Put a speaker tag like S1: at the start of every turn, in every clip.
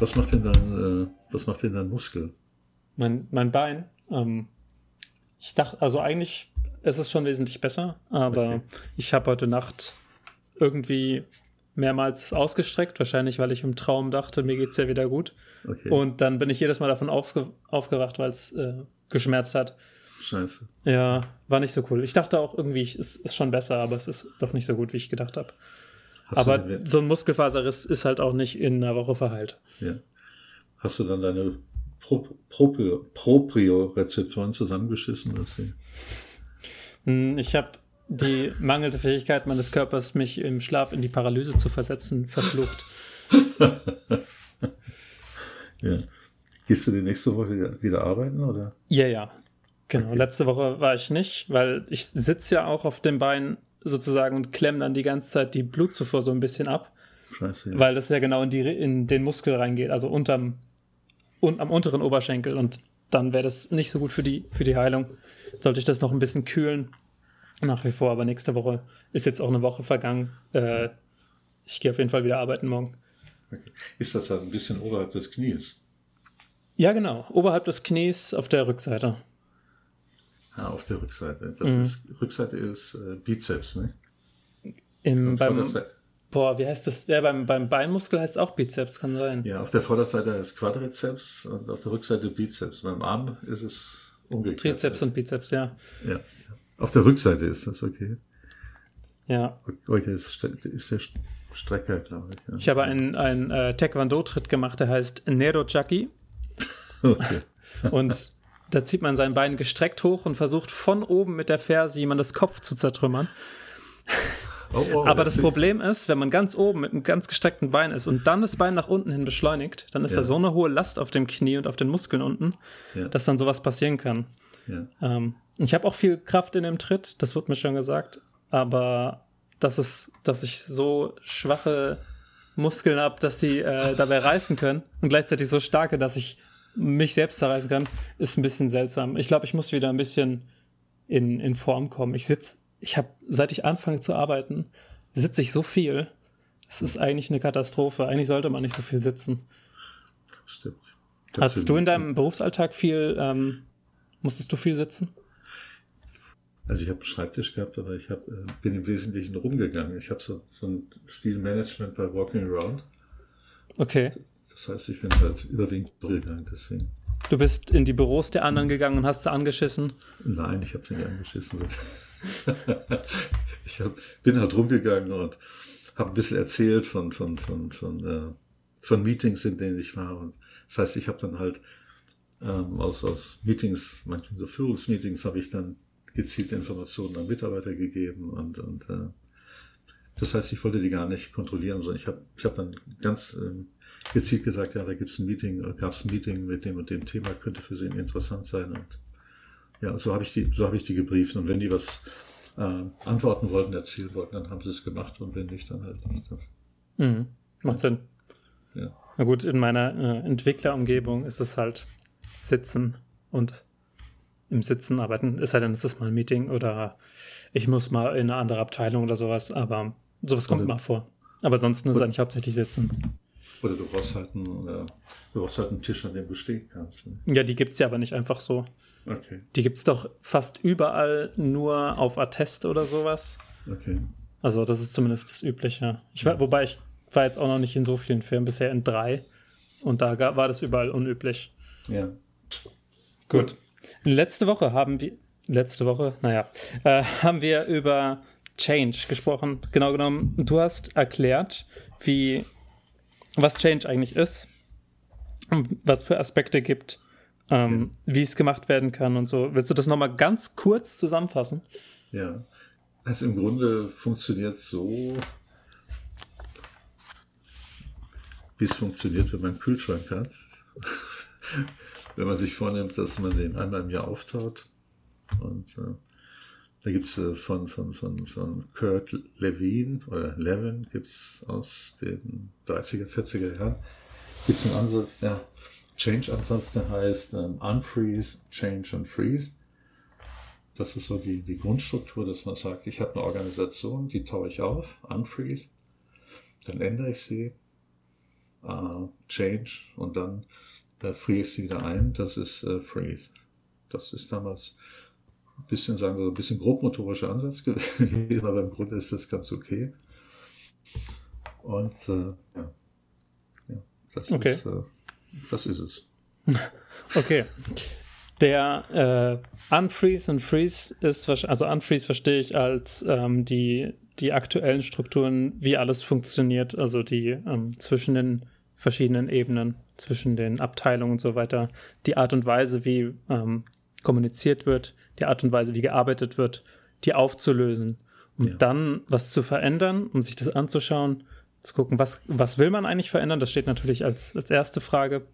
S1: Was macht denn dein, äh, was macht denn dein Muskel?
S2: Mein, mein Bein. Ähm, ich dachte, also eigentlich ist es schon wesentlich besser, aber okay. ich habe heute Nacht irgendwie mehrmals ausgestreckt, wahrscheinlich weil ich im Traum dachte, mir geht es ja wieder gut. Okay. Und dann bin ich jedes Mal davon aufge aufgewacht, weil es äh, geschmerzt hat.
S1: Scheiße.
S2: Ja, war nicht so cool. Ich dachte auch irgendwie, es ist schon besser, aber es ist doch nicht so gut, wie ich gedacht habe. Aber so ein Muskelfaserriss ist halt auch nicht in einer Woche verheilt.
S1: Ja. Hast du dann deine Pro Pro Propriorezeptoren zusammengeschissen?
S2: Hm, ich habe die mangelnde Fähigkeit meines Körpers, mich im Schlaf in die Paralyse zu versetzen, verflucht.
S1: ja. Gehst du die nächste Woche wieder arbeiten, oder?
S2: Ja, ja. Genau. Okay. Letzte Woche war ich nicht, weil ich sitze ja auch auf dem Bein sozusagen und klemme dann die ganze Zeit die Blutzufuhr so ein bisschen ab. Scheiße. Ja. Weil das ja genau in, die, in den Muskel reingeht, also unterm, un, am unteren Oberschenkel. Und dann wäre das nicht so gut für die, für die Heilung. Sollte ich das noch ein bisschen kühlen nach wie vor, aber nächste Woche ist jetzt auch eine Woche vergangen. Äh, ich gehe auf jeden Fall wieder arbeiten morgen.
S1: Okay. Ist das halt ein bisschen oberhalb des Knies?
S2: Ja, genau. Oberhalb des Knies auf der Rückseite.
S1: Ja, auf der Rückseite. Das mhm. ist, Rückseite ist äh, Bizeps, ne?
S2: Im, beim, boah, wie heißt das? Ja, beim, beim Beinmuskel heißt es auch Bizeps, kann sein.
S1: Ja, auf der Vorderseite ist Quadrizeps und auf der Rückseite Bizeps. Beim Arm ist es umgekehrt.
S2: Trizeps und Bizeps, ja.
S1: Ja. Auf der Rückseite ist das okay.
S2: Ja.
S1: Okay, ist, ist der Strecker, glaube ich.
S2: Ja. Ich habe einen, einen äh, Taekwondo-Tritt gemacht, der heißt Nero Chucky. okay. und da zieht man sein Bein gestreckt hoch und versucht von oben mit der Ferse jemandes Kopf zu zertrümmern. Oh, oh, Aber das Problem ist, wenn man ganz oben mit einem ganz gestreckten Bein ist und dann das Bein nach unten hin beschleunigt, dann ist ja. da so eine hohe Last auf dem Knie und auf den Muskeln unten, ja. dass dann sowas passieren kann. Ja. Ähm, ich habe auch viel Kraft in dem Tritt, das wird mir schon gesagt, aber dass es, dass ich so schwache Muskeln habe, dass sie äh, dabei reißen können und gleichzeitig so starke, dass ich mich selbst zerreißen kann, ist ein bisschen seltsam. Ich glaube, ich muss wieder ein bisschen in, in Form kommen. Ich sitze, ich habe, seit ich anfange zu arbeiten, sitze ich so viel. Es ist eigentlich eine Katastrophe. Eigentlich sollte man nicht so viel sitzen.
S1: Stimmt.
S2: Hast du in deinem Berufsalltag viel, ähm, musstest du viel sitzen?
S1: Also ich habe einen Schreibtisch gehabt, aber ich hab, äh, bin im Wesentlichen rumgegangen. Ich habe so, so ein Stilmanagement bei Walking Around.
S2: Okay.
S1: Das heißt, ich bin halt überwiegend durchgegangen, deswegen.
S2: Du bist in die Büros der anderen gegangen und hast sie angeschissen?
S1: Nein, ich habe sie nicht angeschissen. ich hab, bin halt rumgegangen und habe ein bisschen erzählt von, von, von, von, äh, von Meetings, in denen ich war. Und das heißt, ich habe dann halt ähm, aus, aus Meetings, manchmal so Führungsmeetings, habe ich dann gezielte Informationen an Mitarbeiter gegeben und, und äh, das heißt, ich wollte die gar nicht kontrollieren, sondern ich habe ich hab dann ganz ähm, gezielt gesagt, ja, da gibt's ein Meeting, äh, gab es ein Meeting mit dem und dem Thema, könnte für Sie interessant sein. Und ja, so habe ich die, so habe ich die gebrieft. Und wenn die was äh, antworten wollten, erzählen wollten, dann haben sie es gemacht und wenn nicht, dann halt nicht.
S2: Mhm. Macht Sinn. Ja. Na gut, in meiner äh, Entwicklerumgebung ist es halt Sitzen und im Sitzen arbeiten. Ist halt dann, ist es mal ein Meeting oder ich muss mal in eine andere Abteilung oder sowas, aber sowas kommt mal vor. Aber ansonsten ist eigentlich hauptsächlich Sitzen.
S1: Oder du brauchst halt einen, äh, du brauchst halt einen Tisch, an dem du stehen kannst. Ne?
S2: Ja, die gibt es ja aber nicht einfach so.
S1: Okay.
S2: Die gibt es doch fast überall nur auf Attest oder sowas.
S1: Okay.
S2: Also das ist zumindest das Übliche. Ich war. Wobei ich war jetzt auch noch nicht in so vielen Filmen, bisher in drei. Und da war das überall unüblich.
S1: Ja.
S2: Gut. Letzte Woche haben wir, letzte Woche, naja, äh, haben wir über Change gesprochen. Genau genommen, du hast erklärt, wie, was Change eigentlich ist, was für Aspekte gibt, ähm, ja. wie es gemacht werden kann und so. Willst du das nochmal ganz kurz zusammenfassen?
S1: Ja, also im Grunde funktioniert so, wie es funktioniert, wenn man einen Kühlschrank hat wenn man sich vornimmt, dass man den einmal im Jahr auftaut. Und äh, da gibt's äh, von, von, von, von Kurt Levine oder Levin gibt's aus den 30er, 40er Jahren, gibt's einen Ansatz, der Change-Ansatz, der heißt ähm, Unfreeze, Change und Freeze. Das ist so die, die Grundstruktur, dass man sagt, ich habe eine Organisation, die taue ich auf, unfreeze, dann ändere ich sie, äh, Change und dann äh, friere sie wieder ein. Das ist äh, Freeze. Das ist damals ein bisschen, sagen wir, ein bisschen grobmotorischer Ansatz gewesen, aber im Grunde ist das ganz okay. Und äh, ja. ja, das,
S2: okay.
S1: ist, äh, das ist es.
S2: Okay. Der äh, Unfreeze und Freeze ist, also Unfreeze verstehe ich als ähm, die, die aktuellen Strukturen, wie alles funktioniert, also die ähm, zwischen den verschiedenen Ebenen, zwischen den Abteilungen und so weiter, die Art und Weise, wie ähm, kommuniziert wird, die Art und Weise, wie gearbeitet wird, die aufzulösen und ja. dann was zu verändern, um sich das anzuschauen, zu gucken, was, was will man eigentlich verändern, das steht natürlich als, als erste Frage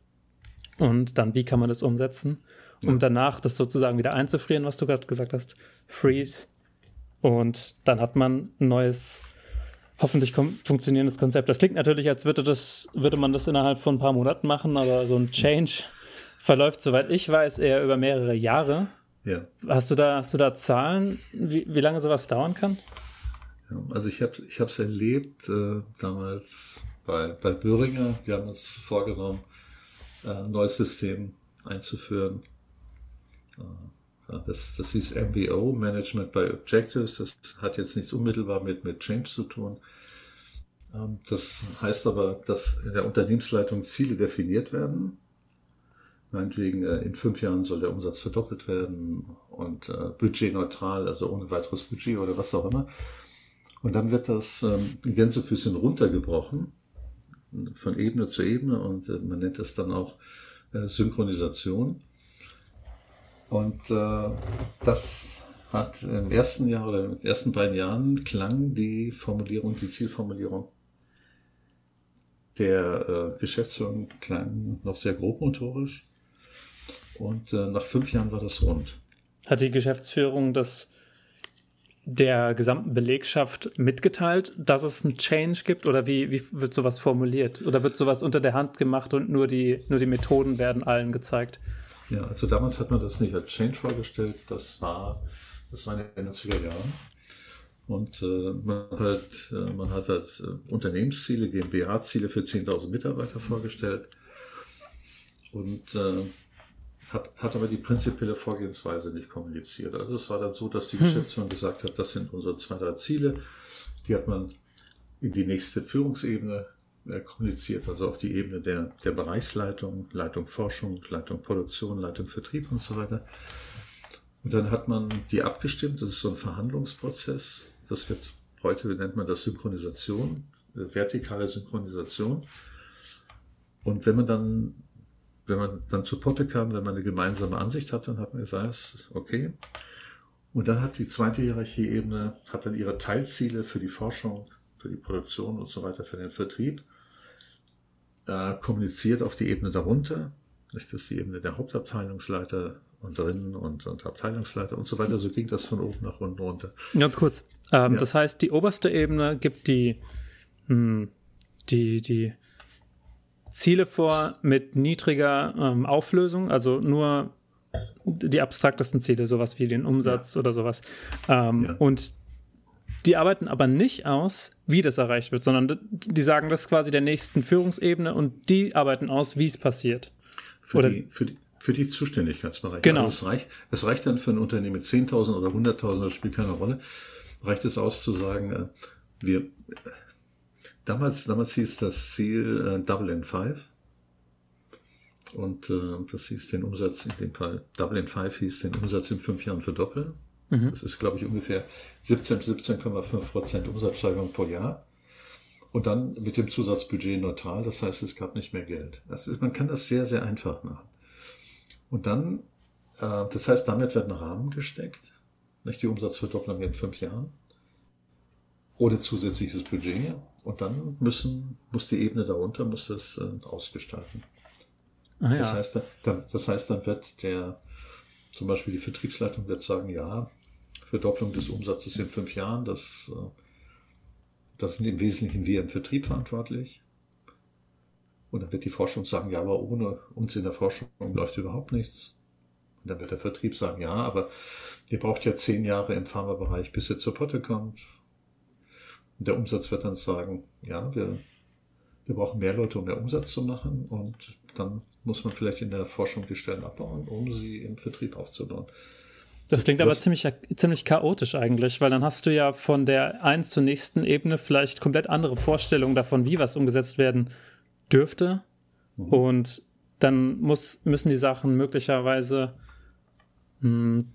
S2: und dann, wie kann man das umsetzen, um ja. danach das sozusagen wieder einzufrieren, was du gerade gesagt hast, Freeze und dann hat man ein neues hoffentlich funktionierendes Konzept. Das klingt natürlich, als würde, das, würde man das innerhalb von ein paar Monaten machen, aber so ein Change verläuft, soweit ich weiß, eher über mehrere Jahre.
S1: Ja.
S2: Hast du da, hast du da Zahlen, wie, wie lange sowas dauern kann?
S1: Ja, also ich habe es erlebt äh, damals bei, bei Böhringer. Wir haben uns vorgenommen, äh, ein neues System einzuführen. Äh, das, das hieß MBO, Management by Objectives. Das hat jetzt nichts unmittelbar mit, mit Change zu tun. Ähm, das heißt aber, dass in der Unternehmensleitung Ziele definiert werden Meinetwegen, äh, in fünf Jahren soll der Umsatz verdoppelt werden und äh, budgetneutral, also ohne weiteres Budget oder was auch immer. Und dann wird das ähm, Gänsefüßchen runtergebrochen, von Ebene zu Ebene und äh, man nennt das dann auch Synchronisation. Und das hat im ersten Jahr oder in den ersten beiden Jahren klang die Formulierung, die Zielformulierung der Geschäftsführung klang noch sehr grobmotorisch. Und äh, nach fünf Jahren war das rund.
S2: Hat die Geschäftsführung das der gesamten Belegschaft mitgeteilt, dass es einen Change gibt? Oder wie, wie wird sowas formuliert? Oder wird sowas unter der Hand gemacht und nur die, nur die Methoden werden allen gezeigt?
S1: Ja, also damals hat man das nicht als Change vorgestellt. Das war, das war in den 90er Jahren. Und äh, man, hat, äh, man hat als äh, Unternehmensziele, GmbH-Ziele für 10.000 Mitarbeiter vorgestellt. Und äh, hat, hat aber die prinzipielle Vorgehensweise nicht kommuniziert. Also es war dann so, dass die hm. Geschäftsführung gesagt hat, das sind unsere zwei, drei Ziele. Die hat man in die nächste Führungsebene äh, kommuniziert, also auf die Ebene der, der Bereichsleitung, Leitung Forschung, Leitung Produktion, Leitung Vertrieb und so weiter. Und dann hat man die abgestimmt, das ist so ein Verhandlungsprozess. Das wird heute nennt man das Synchronisation, äh, vertikale Synchronisation. Und wenn man dann wenn man dann zu Potte kam, wenn man eine gemeinsame Ansicht hatte, dann hat man gesagt, okay. Und dann hat die zweite Hierarchieebene, hat dann ihre Teilziele für die Forschung, für die Produktion und so weiter, für den Vertrieb, äh, kommuniziert auf die Ebene darunter. Das ist die Ebene der Hauptabteilungsleiter und drinnen und, und Abteilungsleiter und so weiter. So ging das von oben nach unten runter.
S2: Ganz kurz. Ähm, ja. Das heißt, die oberste Ebene gibt die, mh, hm, die, die Ziele vor mit niedriger ähm, Auflösung, also nur die abstraktesten Ziele, sowas wie den Umsatz ja. oder sowas. Ähm, ja. Und die arbeiten aber nicht aus, wie das erreicht wird, sondern die sagen, das quasi der nächsten Führungsebene und die arbeiten aus, wie es passiert.
S1: Für, oder die, für, die, für die Zuständigkeitsbereiche.
S2: Genau.
S1: Also es, reicht, es reicht dann für ein Unternehmen mit 10.000 oder 100.000, das spielt keine Rolle, reicht es aus zu sagen, äh, wir Damals, damals hieß das Ziel äh, Double in Five. Und äh, das hieß den Umsatz in dem Fall, Double in Five hieß den Umsatz in fünf Jahren verdoppeln. Mhm. Das ist, glaube ich, ungefähr 17, 17,5 Prozent Umsatzsteigerung pro Jahr. Und dann mit dem Zusatzbudget neutral, das heißt, es gab nicht mehr Geld. Das ist, man kann das sehr, sehr einfach machen. Und dann, äh, das heißt, damit wird ein Rahmen gesteckt, nicht die Umsatzverdopplung in fünf Jahren, ohne zusätzliches Budget. Und dann müssen, muss die Ebene darunter muss das äh, ausgestalten. Ah, ja. das, heißt, dann, das heißt, dann wird der, zum Beispiel die Vertriebsleitung wird sagen, ja, Verdopplung des Umsatzes in fünf Jahren, das, äh, das sind im Wesentlichen wir im Vertrieb verantwortlich. Und dann wird die Forschung sagen, ja, aber ohne uns in der Forschung läuft überhaupt nichts. Und dann wird der Vertrieb sagen, ja, aber ihr braucht ja zehn Jahre im Pharmabereich, bis ihr zur Potte kommt. Und der Umsatz wird dann sagen, ja, wir, wir brauchen mehr Leute, um mehr Umsatz zu machen und dann muss man vielleicht in der Forschung die Stellen abbauen, um sie im Vertrieb aufzubauen.
S2: Das klingt das, aber ziemlich, ziemlich chaotisch eigentlich, weil dann hast du ja von der eins zur nächsten Ebene vielleicht komplett andere Vorstellungen davon, wie was umgesetzt werden dürfte. Mhm. Und dann muss, müssen die Sachen möglicherweise mh, hm,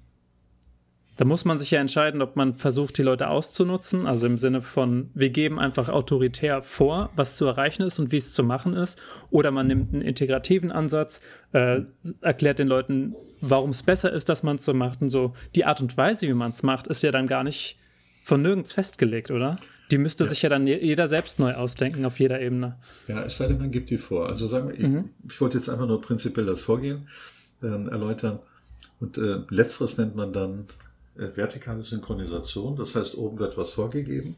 S2: da muss man sich ja entscheiden, ob man versucht, die Leute auszunutzen, also im Sinne von, wir geben einfach autoritär vor, was zu erreichen ist und wie es zu machen ist, oder man nimmt einen integrativen Ansatz, äh, erklärt den Leuten, warum es besser ist, dass man es so macht und so. Die Art und Weise, wie man es macht, ist ja dann gar nicht von nirgends festgelegt, oder? Die müsste ja. sich ja dann jeder selbst neu ausdenken auf jeder Ebene.
S1: Ja, es sei denn, man gibt die vor. Also sagen wir, ich, mhm. ich wollte jetzt einfach nur prinzipiell das Vorgehen äh, erläutern. Und äh, letzteres nennt man dann vertikale Synchronisation. Das heißt, oben wird was vorgegeben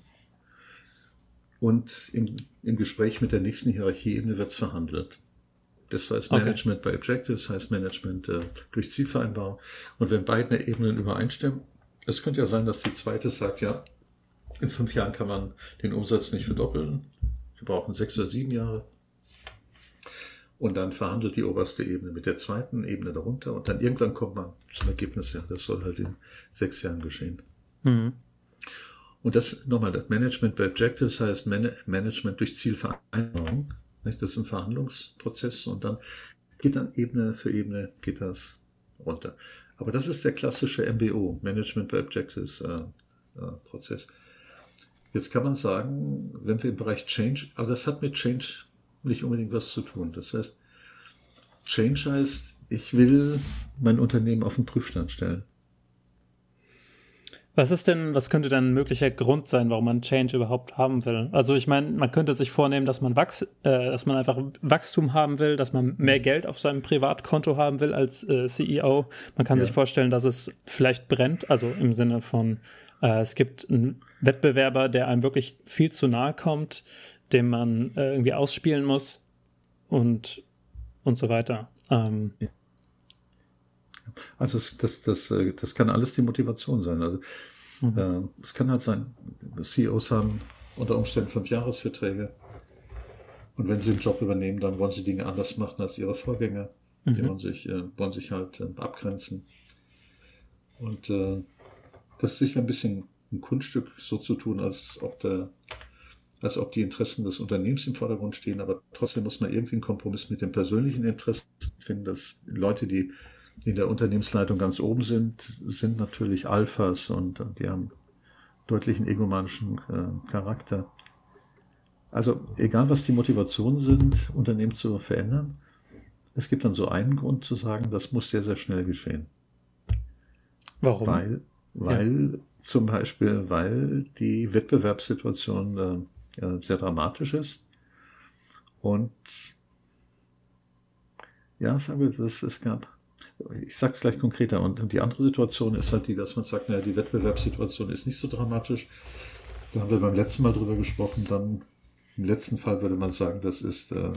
S1: und im, im Gespräch mit der nächsten Hierarchieebene wird es verhandelt. Das heißt Management okay. by Objectives, heißt Management äh, durch Zielvereinbarung. Und wenn beide Ebenen übereinstimmen, es könnte ja sein, dass die zweite sagt, ja, in fünf Jahren kann man den Umsatz nicht verdoppeln. Wir brauchen sechs oder sieben Jahre. Und dann verhandelt die oberste Ebene mit der zweiten Ebene darunter und dann irgendwann kommt man zum Ergebnis, ja, das soll halt in sechs Jahren geschehen. Mhm. Und das nochmal, das Management by Objectives heißt Man Management durch Zielvereinbarung. Nicht? Das ist ein Verhandlungsprozess und dann geht dann Ebene für Ebene geht das runter. Aber das ist der klassische MBO, Management by Objectives äh, äh, Prozess. Jetzt kann man sagen, wenn wir im Bereich Change, also das hat mit Change nicht unbedingt was zu tun. Das heißt, Change heißt, ich will mein Unternehmen auf den Prüfstand stellen.
S2: Was ist denn, was könnte dann ein möglicher Grund sein, warum man Change überhaupt haben will? Also ich meine, man könnte sich vornehmen, dass man wachs, äh, dass man einfach Wachstum haben will, dass man mehr Geld auf seinem Privatkonto haben will als äh, CEO. Man kann ja. sich vorstellen, dass es vielleicht brennt, also im Sinne von, äh, es gibt einen Wettbewerber, der einem wirklich viel zu nahe kommt, den man äh, irgendwie ausspielen muss und, und so weiter. Ähm, ja.
S1: Also das, das, das, äh, das kann alles die Motivation sein. Also mhm. äh, es kann halt sein, CEOs haben unter Umständen fünf Jahresverträge und wenn sie einen Job übernehmen, dann wollen sie Dinge anders machen als ihre Vorgänger. Mhm. Die wollen sich, äh, wollen sich halt äh, abgrenzen. Und äh, das ist sicher ein bisschen ein Kunststück, so zu tun, als ob der als ob die Interessen des Unternehmens im Vordergrund stehen, aber trotzdem muss man irgendwie einen Kompromiss mit den persönlichen Interessen finden, dass Leute, die in der Unternehmensleitung ganz oben sind, sind natürlich Alphas und, die haben deutlichen egomanischen äh, Charakter. Also egal, was die Motivationen sind, Unternehmen zu verändern, es gibt dann so einen Grund zu sagen, das muss sehr, sehr schnell geschehen.
S2: Warum?
S1: Weil, weil ja. zum Beispiel, weil die Wettbewerbssituation äh, sehr dramatisch ist und ja, sagen wir, das, es gab ich sage es gleich konkreter. Und die andere Situation ist halt die, dass man sagt, naja, die Wettbewerbssituation ist nicht so dramatisch. Da haben wir beim letzten Mal drüber gesprochen. Dann im letzten Fall würde man sagen, das ist, äh,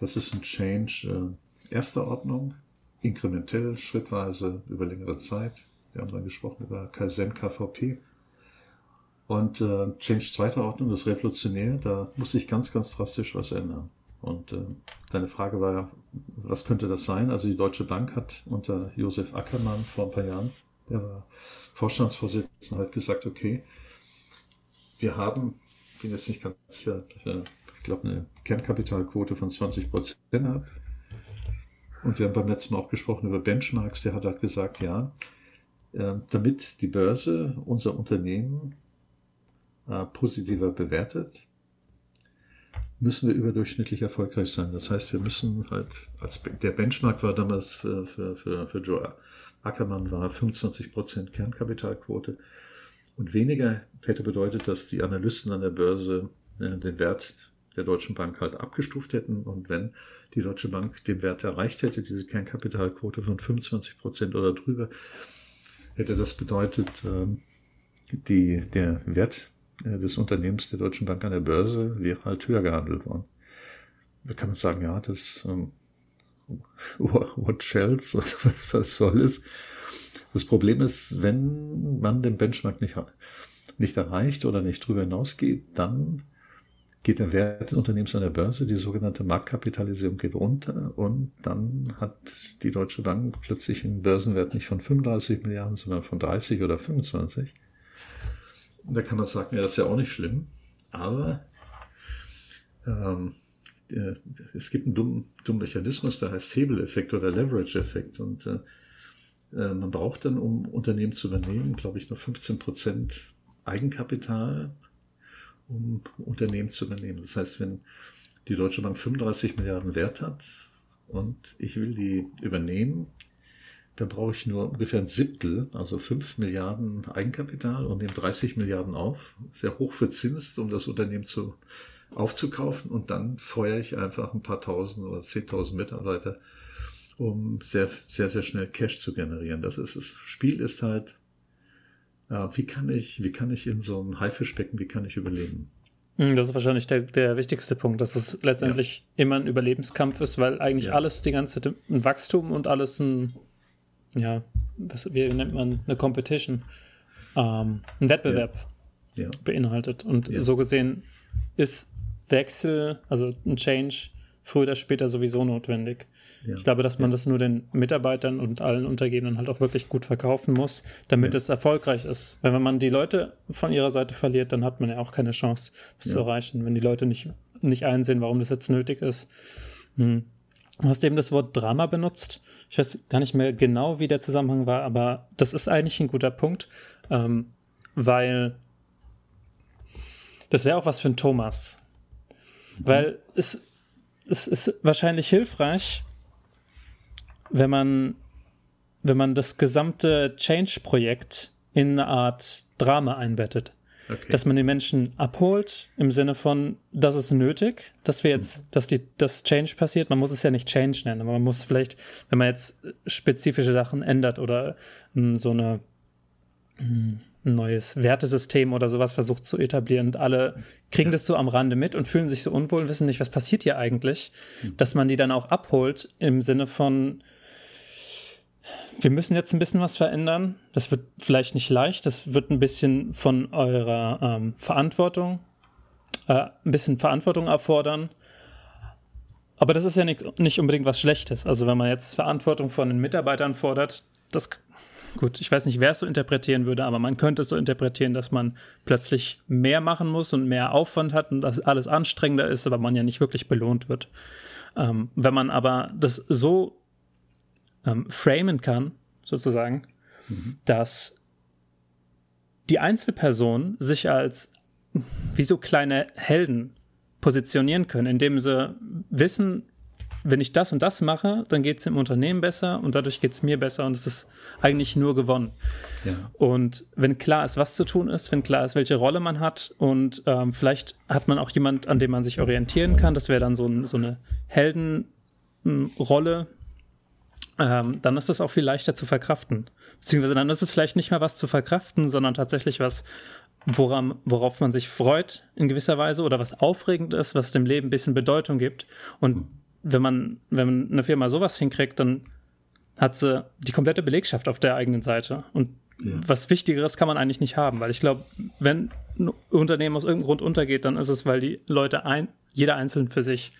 S1: das ist ein Change äh, erster Ordnung, inkrementell, schrittweise, über längere Zeit. Wir haben dann gesprochen über Kaizen KVP. Und äh, Change zweiter Ordnung, das revolutionär, da muss sich ganz, ganz drastisch was ändern. Und äh, deine Frage war ja, was könnte das sein? Also die Deutsche Bank hat unter Josef Ackermann vor ein paar Jahren, der war Vorstandsvorsitzender, halt gesagt, okay, wir haben, ich bin jetzt nicht ganz sicher, ich glaube, eine Kernkapitalquote von 20 Prozent ab. Und wir haben beim letzten Mal auch gesprochen über Benchmarks, der hat halt gesagt, ja, äh, damit die Börse unser Unternehmen äh, positiver bewertet, müssen wir überdurchschnittlich erfolgreich sein. Das heißt, wir müssen halt, als der Benchmark war damals für, für, für, für Joe Ackermann war 25 Prozent Kernkapitalquote. Und weniger hätte bedeutet, dass die Analysten an der Börse äh, den Wert der Deutschen Bank halt abgestuft hätten. Und wenn die Deutsche Bank den Wert erreicht hätte, diese Kernkapitalquote von 25 Prozent oder drüber, hätte das bedeutet, äh, die, der Wert äh, des Unternehmens der Deutschen Bank an der Börse wäre halt höher gehandelt worden. Da kann man sagen, ja, das ähm, what shells, was soll es? Das Problem ist, wenn man den Benchmark nicht, nicht erreicht oder nicht drüber hinausgeht, dann geht der Wert des Unternehmens an der Börse, die sogenannte Marktkapitalisierung geht runter und dann hat die Deutsche Bank plötzlich einen Börsenwert nicht von 35 Milliarden, sondern von 30 oder 25. Und da kann man sagen, ja, das ist ja auch nicht schlimm, aber ähm, es gibt einen dummen, dummen Mechanismus, der heißt Hebeleffekt oder Leverage-Effekt und äh, äh, man braucht dann, um Unternehmen zu übernehmen, glaube ich, nur 15 Prozent Eigenkapital, um Unternehmen zu übernehmen. Das heißt, wenn die Deutsche Bank 35 Milliarden Wert hat und ich will die übernehmen, dann brauche ich nur ungefähr ein Siebtel, also 5 Milliarden Eigenkapital und nehme 30 Milliarden auf. Sehr hoch verzinst, um das Unternehmen zu, aufzukaufen und dann feuere ich einfach ein paar tausend oder zehntausend Mitarbeiter um sehr, sehr, sehr schnell Cash zu generieren. Das ist, das Spiel ist halt, äh, wie kann ich, wie kann ich in so einem Haifischbecken, wie kann ich überleben?
S2: Hm, das ist wahrscheinlich der, der wichtigste Punkt, dass es letztendlich ja. immer ein Überlebenskampf ist, weil eigentlich ja. alles die ganze Zeit ein Wachstum und alles ein, ja, was, wie nennt man, eine Competition, ähm, ein Wettbewerb ja. beinhaltet. Und so gesehen ist Wechsel, also ein Change, früher oder später sowieso notwendig. Ja. Ich glaube, dass man ja. das nur den Mitarbeitern und allen Untergebenen halt auch wirklich gut verkaufen muss, damit ja. es erfolgreich ist. Weil wenn man die Leute von ihrer Seite verliert, dann hat man ja auch keine Chance, das zu erreichen, wenn die Leute nicht, nicht einsehen, warum das jetzt nötig ist. Hm. Du hast eben das Wort Drama benutzt. Ich weiß gar nicht mehr genau, wie der Zusammenhang war, aber das ist eigentlich ein guter Punkt, ähm, weil das wäre auch was für ein Thomas. Mhm. Weil es es ist wahrscheinlich hilfreich, wenn man, wenn man das gesamte Change-Projekt in eine Art Drama einbettet. Okay. Dass man die Menschen abholt im Sinne von, das ist nötig, dass wir jetzt, dass die, das Change passiert. Man muss es ja nicht Change nennen, aber man muss vielleicht, wenn man jetzt spezifische Sachen ändert oder mh, hm, so eine mh, hm, ein neues Wertesystem oder sowas versucht zu etablieren und alle kriegen das so am Rande mit und fühlen sich so unwohl und wissen nicht, was passiert hier eigentlich, mhm. dass man die dann auch abholt im Sinne von, wir müssen jetzt ein bisschen was verändern. Das wird vielleicht nicht leicht, das wird ein bisschen von eurer ähm, Verantwortung, äh, ein bisschen Verantwortung erfordern. Aber das ist ja nicht, nicht unbedingt was Schlechtes. Also wenn man jetzt Verantwortung von den Mitarbeitern fordert, das gut, ich weiß nicht, wer es so interpretieren würde, aber man könnte es so interpretieren, dass man plötzlich mehr machen muss und mehr Aufwand hat und dass alles anstrengender ist, aber man ja nicht wirklich belohnt wird. Ähm, wenn man aber das so ähm, framen kann, sozusagen, mhm. dass die Einzelpersonen sich als wie so kleine Helden positionieren können, indem sie wissen, wenn ich das und das mache, dann geht es dem Unternehmen besser und dadurch geht es mir besser und es ist eigentlich nur gewonnen. Ja. Und wenn klar ist, was zu tun ist, wenn klar ist, welche Rolle man hat und ähm, vielleicht hat man auch jemand, an dem man sich orientieren kann, das wäre dann so, ein, so, eine Heldenrolle, ähm, dann ist das auch viel leichter zu verkraften. Beziehungsweise dann ist es vielleicht nicht mehr was zu verkraften, sondern tatsächlich was, woran, worauf man sich freut in gewisser Weise oder was aufregend ist, was dem Leben ein bisschen Bedeutung gibt. Und wenn man, wenn eine Firma sowas hinkriegt, dann hat sie die komplette Belegschaft auf der eigenen Seite. Und ja. was Wichtigeres kann man eigentlich nicht haben, weil ich glaube, wenn ein Unternehmen aus irgendeinem Grund untergeht, dann ist es, weil die Leute ein, jeder einzeln für sich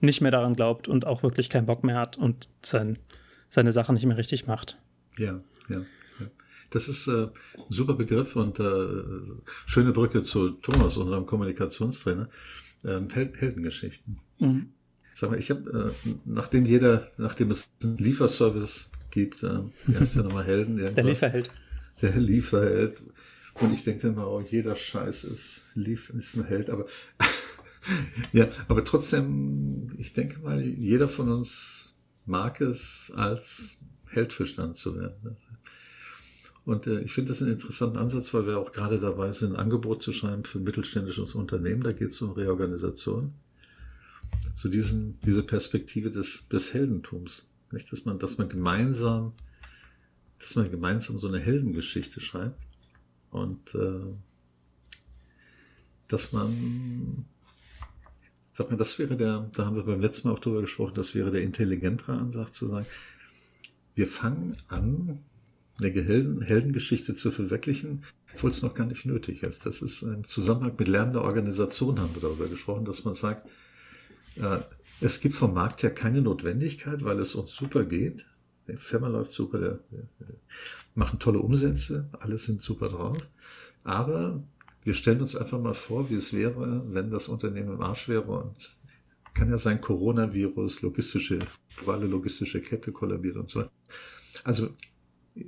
S2: nicht mehr daran glaubt und auch wirklich keinen Bock mehr hat und sein, seine Sachen nicht mehr richtig macht.
S1: Ja, ja. Das ist äh, ein super Begriff und äh, schöne Brücke zu Thomas, unserem Kommunikationstrainer. Äh, Heldengeschichten. Mhm. Sag mal, ich habe, äh, nachdem jeder, nachdem es einen Lieferservice gibt, äh, wie heißt der nochmal Helden?
S2: Der Lieferheld.
S1: Der Lieferheld. Und ich denke immer, oh, jeder Scheiß ist, Lief, ist ein Held, aber ja, aber trotzdem, ich denke mal, jeder von uns mag es, als Held verstanden zu werden. Und äh, ich finde das einen interessanten Ansatz, weil wir auch gerade dabei sind, ein Angebot zu schreiben für ein mittelständisches Unternehmen. Da geht es um Reorganisation so diesen, diese Perspektive des, des Heldentums. Nicht, dass man, dass man gemeinsam, dass man gemeinsam so eine Heldengeschichte schreibt und äh, dass man, sag mal, das wäre der, da haben wir beim letzten Mal auch drüber gesprochen, das wäre der intelligentere Ansatz zu sagen, wir fangen an, eine Helden, Heldengeschichte zu verwirklichen, obwohl es noch gar nicht nötig ist. Das ist im Zusammenhang mit lernender Organisation haben wir darüber gesprochen, dass man sagt, äh, es gibt vom Markt her keine Notwendigkeit, weil es uns super geht. Die Firma läuft super, der, machen tolle Umsätze, alle sind super drauf. Aber wir stellen uns einfach mal vor, wie es wäre, wenn das Unternehmen im Arsch wäre und kann ja sein Coronavirus, logistische, globale logistische Kette kollabiert und so. Also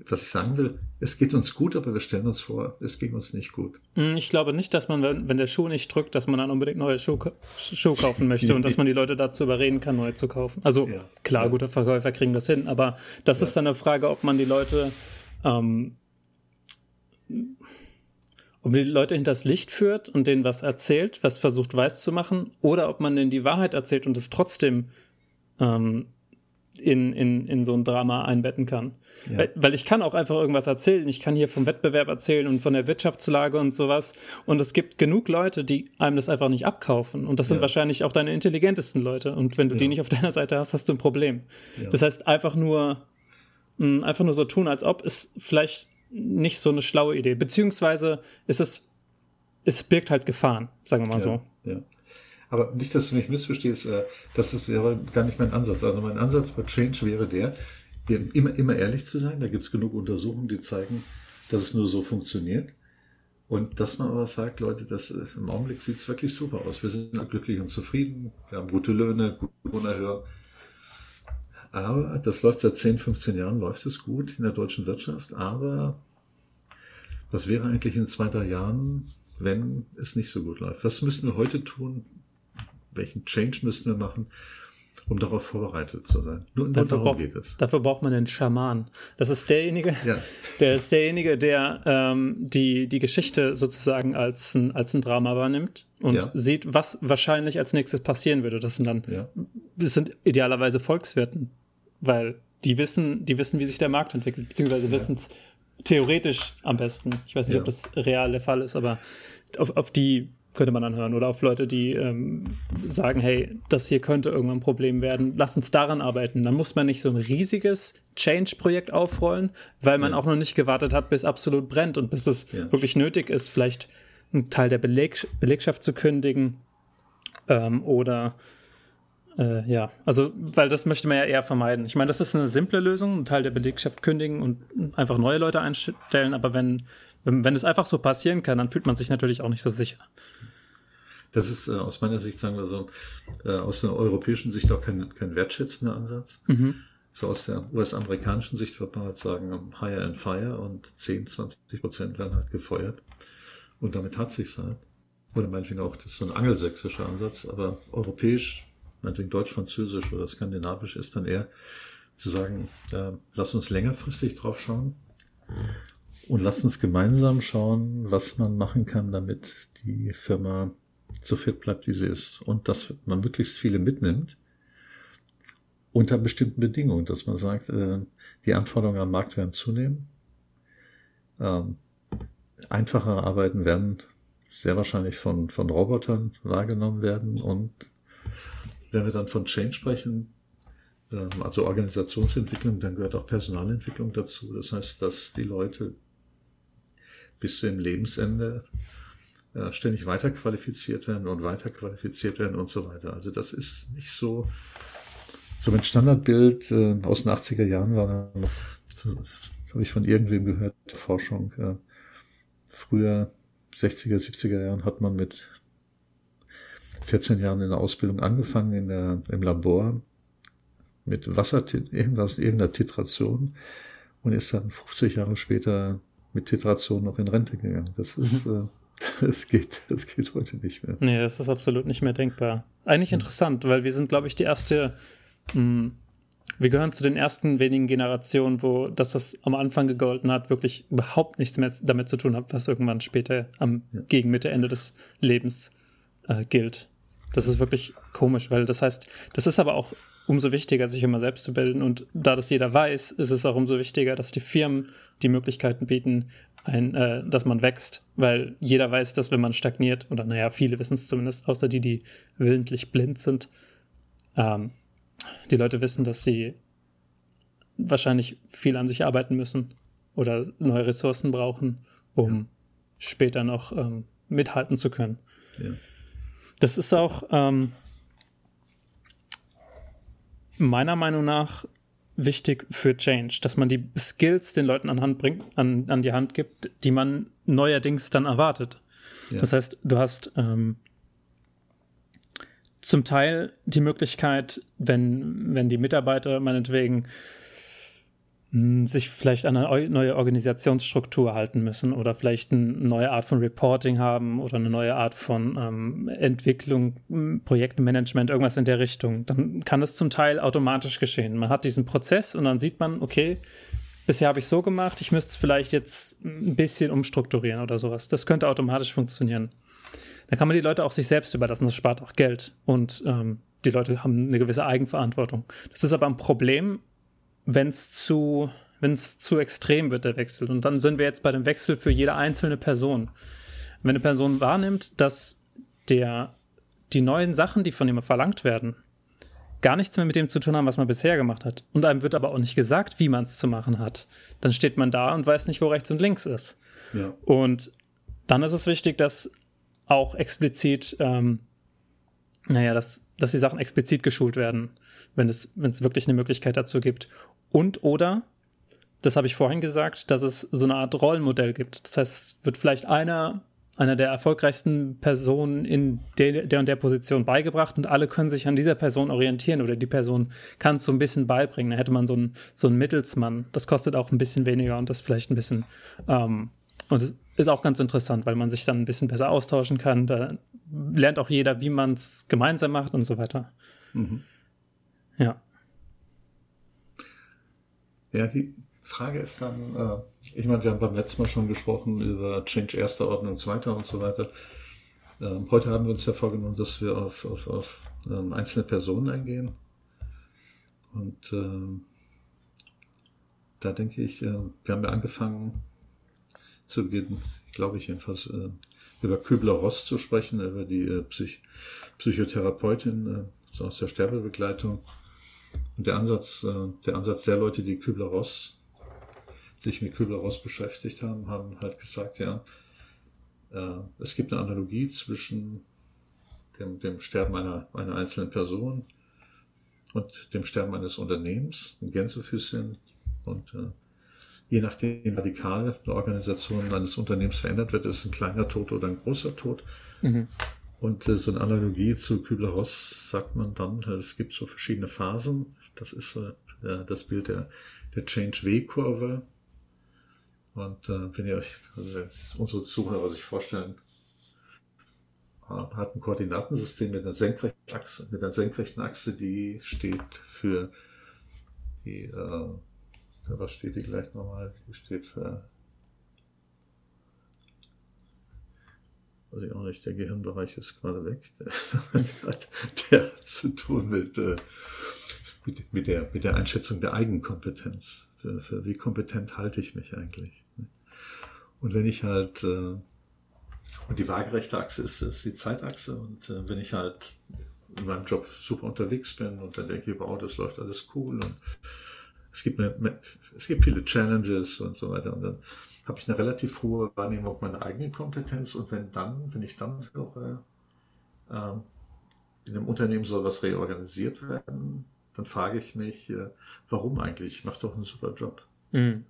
S1: was ich sagen will, es geht uns gut, aber wir stellen uns vor, es ging uns nicht gut.
S2: Hm, ich glaube nicht, dass man, wenn, der Schuh nicht drückt, dass man dann unbedingt neue Schuhe, Schuhe kaufen möchte und dass man die Leute dazu überreden kann, neue zu kaufen. Also ja. klar, ja. gute Verkäufer kriegen das hin, aber das ja. ist dann eine Frage, ob man die Leute, ähm, ob man die Leute hinters Licht führt und denen was erzählt, was versucht weiß zu machen, oder ob man denen die Wahrheit erzählt und es trotzdem ähm, in, in, in so ein Drama einbetten kann. Ja. Weil, weil, ich kann auch einfach irgendwas erzählen. Ich kann hier vom Wettbewerb erzählen und von der Wirtschaftslage und sowas. Und es gibt genug Leute, die einem das einfach nicht abkaufen. Und das sind ja. wahrscheinlich auch deine intelligentesten Leute. Und wenn du ja. die nicht auf deiner Seite hast, hast du ein Problem. Das heißt, einfach nur, mh, hm, einfach nur so tun, als ob, ist vielleicht nicht so eine schlaue Idee. Beziehungsweise ist es, es birgt halt Gefahren, sagen wir mal so.
S1: Ja. Aber nicht, dass du mich missverstehst, äh, das wäre gar nicht mein Ansatz. Also mein Ansatz bei Change wäre der, immer, immer ehrlich zu sein. Da gibt es genug Untersuchungen, die zeigen, dass es nur so funktioniert. Und dass man aber sagt, Leute, das ist, im Augenblick sieht es wirklich super aus. Wir sind glücklich und zufrieden, wir haben gute Löhne, gute Lohnerhöhung. Aber das läuft seit 10, 15 Jahren, läuft es gut in der deutschen Wirtschaft. Aber was wäre eigentlich in zwei, drei Jahren, wenn es nicht so gut läuft? Was müssen wir heute tun, welchen Change müssen wir machen, um darauf vorbereitet zu sein.
S2: Nur, nur darum brauch, geht es. Dafür braucht man einen Schaman. Das ist derjenige, ja. der ist derjenige, der ähm, die, die Geschichte sozusagen als ein, als ein Drama wahrnimmt und ja. sieht, was wahrscheinlich als nächstes passieren würde. Das sind dann, ja. das sind idealerweise Volkswirten, weil die wissen, die wissen, wie sich der Markt entwickelt, beziehungsweise wissen es theoretisch am besten. Ich weiß nicht, ob das real der Fall ist, aber auf, auf die könnte man dann hören. Oder auf Leute, die ähm, sagen, hey, das hier könnte irgendwann ein Problem werden, lass uns daran arbeiten. Dann muss man nicht so ein riesiges Change-Projekt aufrollen, weil man ja. auch noch nicht gewartet hat, bis absolut brennt und bis es ja. wirklich nötig ist, vielleicht einen Teil der Beleg Belegschaft zu kündigen. Ähm, oder äh, ja, also, weil das möchte man ja eher vermeiden. Ich meine, das ist eine simple Lösung, einen Teil der Belegschaft kündigen und einfach neue Leute einstellen, aber wenn wenn, wenn es einfach so passieren kann, dann fühlt man sich natürlich auch nicht so sicher.
S1: Das ist äh, aus meiner Sicht, sagen wir so, äh, aus einer europäischen Sicht auch kein, kein wertschätzender Ansatz. Mhm. So aus der US-amerikanischen Sicht würde man halt sagen, hire and fire und 10, 20 Prozent werden halt gefeuert. Und damit hat sich's halt. Oder meinetwegen auch, das ist so ein angelsächsischer Ansatz, aber europäisch, meinetwegen deutsch-französisch oder skandinavisch ist dann eher zu sagen, äh, lass uns längerfristig drauf schauen. Und lasst uns gemeinsam schauen, was man machen kann, damit die Firma so fit bleibt, wie sie ist. Und dass man möglichst viele mitnimmt unter bestimmten Bedingungen, dass man sagt, äh, die Anforderungen am Markt werden zunehmen. Ähm, einfachere Arbeiten werden sehr wahrscheinlich von, von Robotern wahrgenommen werden. Und wenn wir dann von Change sprechen, ähm, also Organisationsentwicklung, dann gehört auch Personalentwicklung dazu. Das heißt, dass die Leute bis zu dem Lebensende äh, ständig weiter qualifiziert werden und weiter qualifiziert werden und so weiter. Also das ist nicht so, so ein Standardbild äh, aus den 80er Jahren war habe ich von irgendwem gehört, Forschung. Früher, 60er, 70er Jahren, hat man mit 14 Jahren in der Ausbildung angefangen in der, im Labor mit Wasser, irgendwas, irgendeiner Titration und ist dann 50 Jahre später mit Titration noch in Rente gegangen. Das ist, mhm. äh, das geht, das geht heute nicht mehr.
S2: Nee, das ist absolut nicht mehr denkbar. Eigentlich mhm. interessant, weil wir sind, glaube ich, die erste, mh, hm, wir gehören zu den ersten wenigen Generationen, wo das, was am Anfang gegolten hat, wirklich überhaupt nichts mehr damit zu tun hat, was irgendwann später am ja. gegen Mitte, Ende des Lebens äh, gilt. Das ist wirklich komisch, weil das heißt, das ist aber auch umso wichtiger, sich immer selbst zu bilden. Und da das jeder weiß, ist es auch umso wichtiger, dass die Firmen die Möglichkeiten bieten, ein, äh, dass man wächst, weil jeder weiß, dass wenn man stagniert, oder naja, viele wissen es zumindest, außer die, die willentlich blind sind, ähm, die Leute wissen, dass sie wahrscheinlich viel an sich arbeiten müssen oder neue Ressourcen brauchen, um später noch ähm, mithalten zu können.
S1: Ja.
S2: Das ist auch ähm, meiner Meinung nach wichtig für Change, dass man die Skills den Leuten an, Hand bringt, an, an die Hand gibt, die man neuerdings dann erwartet. Ja. Das heißt, du hast ähm, zum Teil die Möglichkeit, wenn, wenn die Mitarbeiter meinetwegen sich vielleicht an eine neue Organisationsstruktur halten müssen oder vielleicht eine neue Art von Reporting haben oder eine neue Art von ähm, Entwicklung, hm, Projektmanagement, irgendwas in der Richtung, dann kann das zum Teil automatisch geschehen. Man hat diesen Prozess und dann sieht man, okay, bisher habe ich so gemacht, ich müsste es vielleicht jetzt ein bisschen umstrukturieren oder sowas. Das könnte automatisch funktionieren. Da kann man die Leute auch sich selbst überlassen, das spart auch Geld und ähm, die Leute haben eine gewisse Eigenverantwortung. Das ist aber ein Problem, wenn es zu, wenn es zu extrem wird, der Wechsel. Und dann sind wir jetzt bei dem Wechsel für jede einzelne Person. Wenn eine Person wahrnimmt, dass der, die neuen Sachen, die von ihm verlangt werden, gar nichts mehr mit dem zu tun haben, was man bisher gemacht hat. Und einem wird aber auch nicht gesagt, wie man es zu machen hat. Dann steht man da und weiß nicht, wo rechts und links ist.
S1: Ja.
S2: Und dann ist es wichtig, dass auch explizit, ähm, naja, dass, dass die Sachen explizit geschult werden, wenn es, wenn es wirklich eine Möglichkeit dazu gibt. Und oder, das habe ich vorhin gesagt, dass es so eine Art Rollenmodell gibt. Das heißt, es wird vielleicht einer, einer der erfolgreichsten Personen in der, der und der Position beigebracht und alle können sich an dieser Person orientieren oder die Person kann es so ein bisschen beibringen. Da hätte man so einen, so einen Mittelsmann. Das kostet auch ein bisschen weniger und das vielleicht ein bisschen. Ähm, und es ist auch ganz interessant, weil man sich dann ein bisschen besser austauschen kann. Da lernt auch jeder, wie man es gemeinsam macht und so weiter. Mhm. Ja.
S1: Ja, die Frage ist dann, äh, ich meine, wir haben beim letzten Mal schon gesprochen über Change erster Ordnung, zweiter und so weiter. Ähm, heute haben wir uns ja vorgenommen, dass wir auf, auf, auf ähm, einzelne Personen eingehen. Und ähm, da denke ich, äh, wir haben ja angefangen zu Beginn, glaube ich jedenfalls, äh, über Kübler-Ross zu sprechen, über die äh, Psych Psychotherapeutin äh, aus der Sterbebegleitung und der Ansatz, äh, der Ansatz der Leute, die Kübler-Ross, sich mit Kübler-Ross beschäftigt haben, haben halt gesagt, ja, äh, es gibt eine Analogie zwischen dem, dem Sterben einer, einer einzelnen Person und dem Sterben eines Unternehmens, ein Gänsefüßchen. Und äh, je nachdem radikal eine Organisation eines Unternehmens verändert wird, ist es ein kleiner Tod oder ein großer Tod. Mhm. Und äh, so eine Analogie zu Kübler-Ross sagt man dann, es gibt so verschiedene Phasen. Das ist äh, das Bild der, der Change-W-Kurve. Und äh, wenn ihr euch, also wenn unsere Zuhörer sich vorstellen, äh, hat ein Koordinatensystem mit einer senkrechten Achse, mit einer senkrechten Achse, die steht für die, äh, was steht die gleich nochmal? Die steht für, weiß ich auch nicht, der Gehirnbereich ist gerade weg. Der, hat, der hat zu tun mit, äh, mit, der, mit der Einschätzung der Eigenkompetenz. Für, für wie kompetent halte ich mich eigentlich? Und wenn ich halt, äh, und die waagerechte Achse ist, ist die Zeitachse, und äh, wenn ich halt in meinem Job super unterwegs bin und dann denke ich, wow, das läuft alles cool und es gibt, eine, es gibt viele Challenges und so weiter und dann habe ich eine relativ hohe Wahrnehmung meiner eigenen Kompetenz und wenn dann, wenn ich dann höre, äh, in einem Unternehmen soll was reorganisiert werden, dann frage ich mich, äh, warum eigentlich? Ich mache doch einen super Job. Mhm.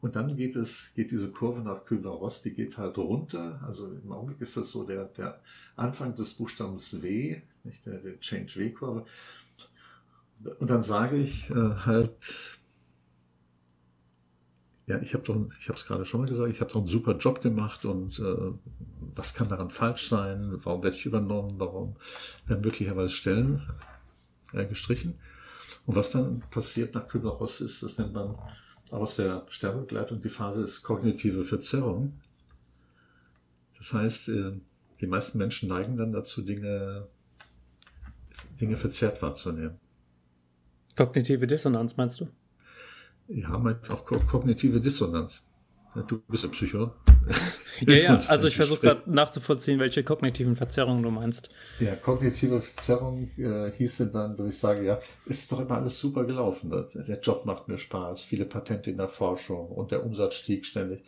S1: Und dann geht es, geht diese Kurve nach Kübler-Ross, die geht halt runter. Also im Augenblick ist das so der, der Anfang des Buchstabens W, nicht der, der Change-W-Kurve. Und dann sage ich äh, halt, ja, ich habe doch, ich habe es gerade schon mal gesagt, ich habe doch einen super Job gemacht und äh, was kann daran falsch sein? Warum werde ich übernommen? Warum werden möglicherweise Stellen äh, gestrichen? Und was dann passiert nach Kübler-Ross ist, das nennt man aus der Sterbebegleitung, die Phase ist kognitive Verzerrung. Das heißt, äh, die meisten Menschen neigen dann dazu, Dinge, Dinge verzerrt wahrzunehmen.
S2: Kognitive Dissonanz meinst du?
S1: Ja, auch kognitive Dissonanz. Du bist ein Psycho.
S2: ja, ja, also ich versuche gerade nachzuvollziehen, welche kognitiven Verzerrungen du meinst.
S1: Ja, kognitive Verzerrung äh, hieße dann, dass ich sage, ja, ist doch immer alles super gelaufen. Der Job macht mir Spaß, viele Patente in der Forschung und der Umsatz stieg ständig.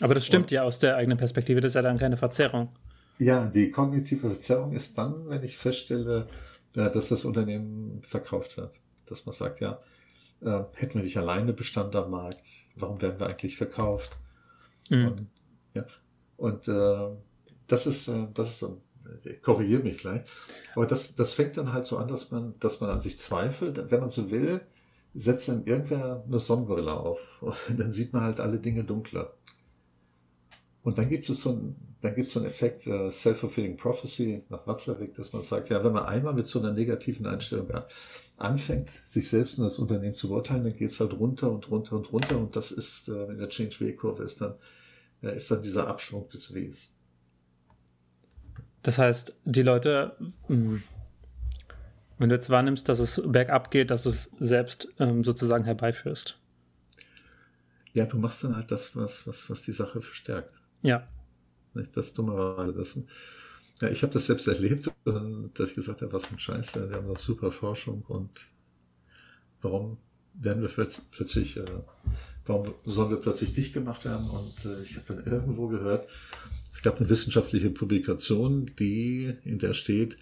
S2: Aber das stimmt und, ja aus der eigenen Perspektive, das ist ja dann keine Verzerrung.
S1: Ja, die kognitive Verzerrung ist dann, wenn ich feststelle, äh, dass das Unternehmen verkauft wird. Dass man sagt, ja, äh, hätten wir nicht alleine Bestand am Markt, warum werden wir eigentlich verkauft? Mhm. Und, ja, und äh, das ist, äh, das ist so ich korrigiere mich gleich. Aber das, das fängt dann halt so an, dass man, dass man an sich zweifelt. Wenn man so will, setzt dann irgendwer eine Sonnenbrille auf. Und dann sieht man halt alle Dinge dunkler. Und dann gibt es so ein, dann gibt es so einen Effekt, uh, Self-Fulfilling Prophecy nach Watzlawick, dass man sagt, ja, wenn man einmal mit so einer negativen Einstellung anfängt, sich selbst und das Unternehmen zu beurteilen, dann geht es halt runter und runter und runter und das ist, uh, in der Change-W-Kurve ist dann, uh, ist dann dieser Abschwung des Ws.
S2: Das heißt, die Leute, hm, wenn du jetzt wahrnimmst, dass es bergab geht, dass du es selbst ähm, sozusagen herbeiführst.
S1: Ja, du machst dann halt das, was, was, was die Sache verstärkt.
S2: Ja.
S1: Nicht? Das dummerweise. Das, ja, ich habe das selbst erlebt, dass ich gesagt habe, was für ein Scheiß, wir haben doch super Forschung und warum werden wir plötzlich, äh, warum sollen wir plötzlich dicht gemacht werden? Und äh, ich habe dann irgendwo gehört, es gab eine wissenschaftliche Publikation, die, in der steht,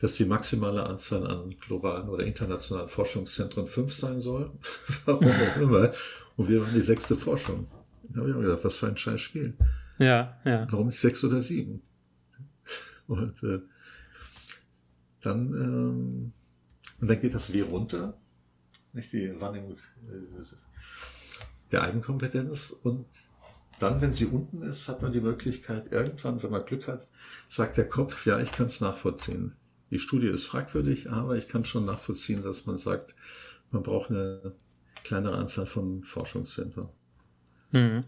S1: dass die maximale Anzahl an globalen oder internationalen Forschungszentren fünf sein soll. Warum auch immer. Und wir waren die sechste Forschung. Da habe ich mir gedacht, was für ein scheiß Spiel.
S2: Ja, ja.
S1: Warum nicht sechs oder sieben? Und äh, dann, ähm, und dann geht das W runter, nicht die Wahrnehmung äh, der Eigenkompetenz und dann, wenn sie unten ist, hat man die Möglichkeit, irgendwann, wenn man Glück hat, sagt der Kopf, ja, ich kann es nachvollziehen. Die Studie ist fragwürdig, aber ich kann schon nachvollziehen, dass man sagt, man braucht eine kleinere Anzahl von Forschungszentren. Mhm.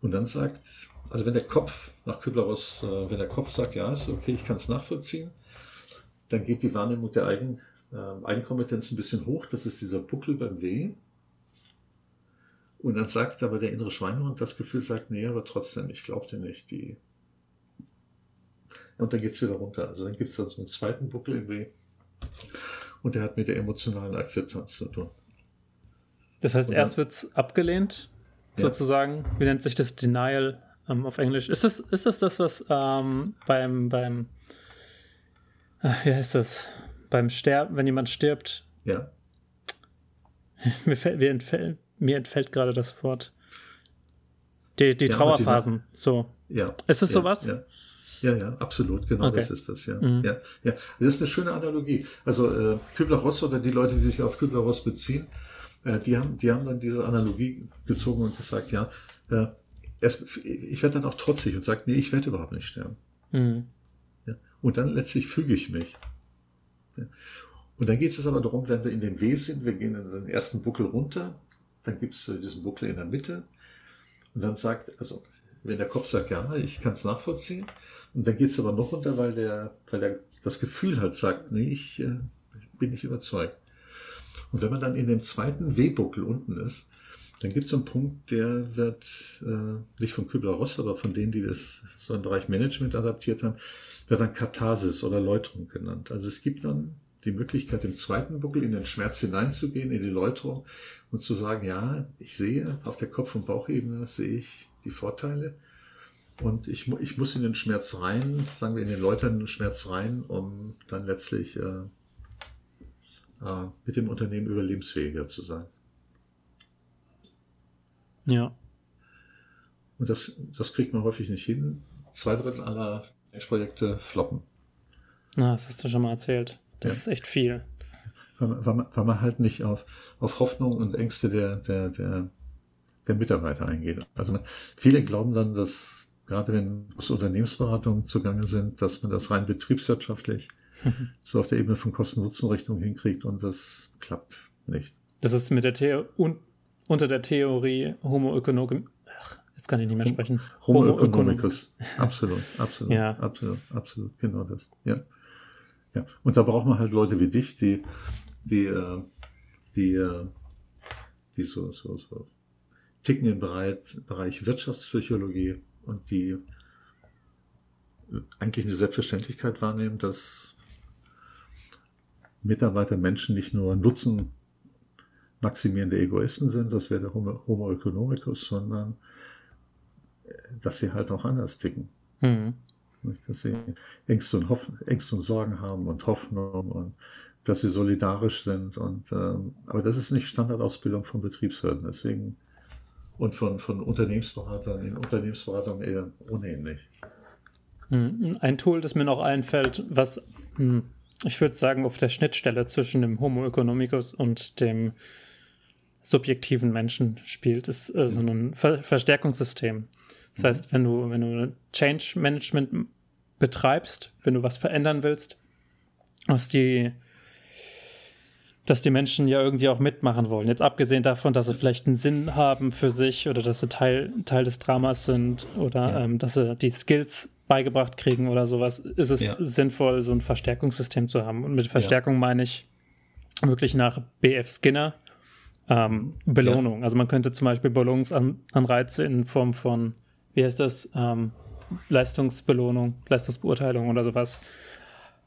S1: Und dann sagt, also wenn der Kopf nach Kübler-Ross, äh, wenn der Kopf sagt, ja, ist okay, ich kann es nachvollziehen, dann geht die Wahrnehmung der Eigen, äh, Eigenkompetenz ein bisschen hoch. Das ist dieser Buckel beim W. Und dann sagt aber der innere Schweinehund, das Gefühl sagt, nee, aber trotzdem, ich glaube dir nicht. Die und dann geht es wieder runter. Also dann gibt es dann so einen zweiten Buckel im W. Und der hat mit der emotionalen Akzeptanz zu tun.
S2: Das heißt, dann, erst wird es abgelehnt, sozusagen. Ja. Wie nennt sich das Denial ähm, auf Englisch? Ist das, ist das das, was ähm, beim, beim, ach, wie heißt das? Beim Sterben, wenn jemand stirbt?
S1: Ja.
S2: mir, fällt, mir, entfällt, mir entfällt gerade das Wort. Die, die ja, Trauerphasen, die, so.
S1: Ja.
S2: Ist es
S1: ja,
S2: sowas?
S1: Ja. Ja, ja, absolut, genau okay. das ist das, ja. Mhm. ja. Ja, das ist eine schöne Analogie. Also äh, Kübler-Ross oder die Leute, die sich auf Kübler-Ross beziehen, äh, die, haben, die haben dann diese Analogie gezogen und gesagt, ja, äh, erst, ich werde dann auch trotzig und sage, nee, ich werde überhaupt nicht sterben. Mhm. Ja, und dann letztlich füge ich mich. Ja. Und dann geht es aber darum, wenn wir in dem W sind, wir gehen in den ersten Buckel runter, dann gibt es äh, diesen Buckel in der Mitte und dann sagt, also wenn der Kopf sagt, ja, ich kann es nachvollziehen, und dann geht es aber noch runter, weil der, weil der das Gefühl halt sagt, nee, ich äh, bin nicht überzeugt. Und wenn man dann in dem zweiten W-Buckel unten ist, dann gibt es einen Punkt, der wird äh, nicht von Kübler-Ross, aber von denen, die das so im Bereich Management adaptiert haben, wird dann Katharsis oder Läuterung genannt. Also es gibt dann die Möglichkeit, im zweiten Buckel in den Schmerz hineinzugehen, in die Läuterung und zu sagen, ja, ich sehe auf der Kopf- und Bauchebene sehe ich die Vorteile und ich, ich muss in den Schmerz rein, sagen wir in den läuternden Schmerz rein, um dann letztlich äh, äh, mit dem Unternehmen überlebensfähiger zu sein.
S2: Ja.
S1: Und das, das kriegt man häufig nicht hin. Zwei Drittel aller Projekte floppen.
S2: Na, das hast du schon mal erzählt. Das ja. ist echt viel.
S1: Weil man, weil, man, weil man, halt nicht auf, auf Hoffnung und Ängste der, der, der, der Mitarbeiter eingeht. Also man, viele glauben dann, dass gerade wenn Unternehmensberatungen zugange sind, dass man das rein betriebswirtschaftlich so auf der Ebene von Kosten-Nutzen-Rechnung hinkriegt und das klappt nicht.
S2: Das ist mit der Theo un unter der Theorie Homo economicus. Ach, jetzt kann ich nicht mehr sprechen.
S1: Homo, Homo economicus. Absolut, absolut, ja. absolut, absolut, genau das. Ja. Ja. Und da braucht man halt Leute wie dich, die, die, äh, die, äh, die so, so, so ticken im Bereich, Bereich Wirtschaftspsychologie und die eigentlich eine Selbstverständlichkeit wahrnehmen, dass Mitarbeiter Menschen nicht nur Nutzen maximierende Egoisten sind, das wäre der Homo, Homo economicus, sondern dass sie halt auch anders ticken. Mhm. Dass sie Ängste und, Hoff Ängste und Sorgen haben und Hoffnung und dass sie solidarisch sind. Und, ähm, aber das ist nicht Standardausbildung von Betriebswirten. Deswegen und von, von Unternehmensberatern in Unternehmensberatung eher ohnehin nicht.
S2: Hm, ein Tool, das mir noch einfällt, was hm, ich würde sagen, auf der Schnittstelle zwischen dem Homo economicus und dem subjektiven Menschen spielt, ist äh, so ein Ver Verstärkungssystem. Das mhm. heißt, wenn du, wenn du Change Management betreibst, wenn du was verändern willst, was die dass die Menschen ja irgendwie auch mitmachen wollen. Jetzt abgesehen davon, dass sie vielleicht einen Sinn haben für sich oder dass sie Teil, Teil des Dramas sind oder ja. ähm, dass sie die Skills beigebracht kriegen oder sowas, ist es ja. sinnvoll, so ein Verstärkungssystem zu haben. Und mit Verstärkung ja. meine ich wirklich nach BF Skinner ähm, Belohnung. Also man könnte zum Beispiel Belohnungsanreize in Form von, wie heißt das, ähm, Leistungsbelohnung, Leistungsbeurteilung oder sowas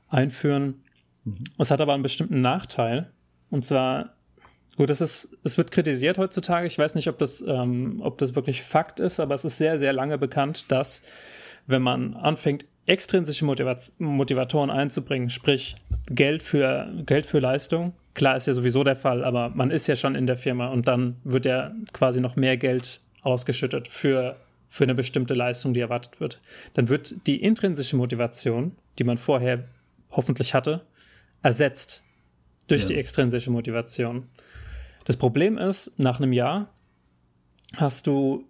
S2: einführen. Mhm. Es hat aber einen bestimmten Nachteil. Und zwar, gut, das ist, es wird kritisiert heutzutage. Ich weiß nicht, ob das, ähm, ob das wirklich Fakt ist, aber es ist sehr, sehr lange bekannt, dass wenn man anfängt, extrinsische Motivat Motivatoren einzubringen, sprich Geld für, Geld für Leistung, klar ist ja sowieso der Fall, aber man ist ja schon in der Firma und dann wird ja quasi noch mehr Geld ausgeschüttet für, für eine bestimmte Leistung, die erwartet wird. Dann wird die intrinsische Motivation, die man vorher hoffentlich hatte, ersetzt durch ja. die extrinsische Motivation. Das Problem ist, nach einem Jahr hast du,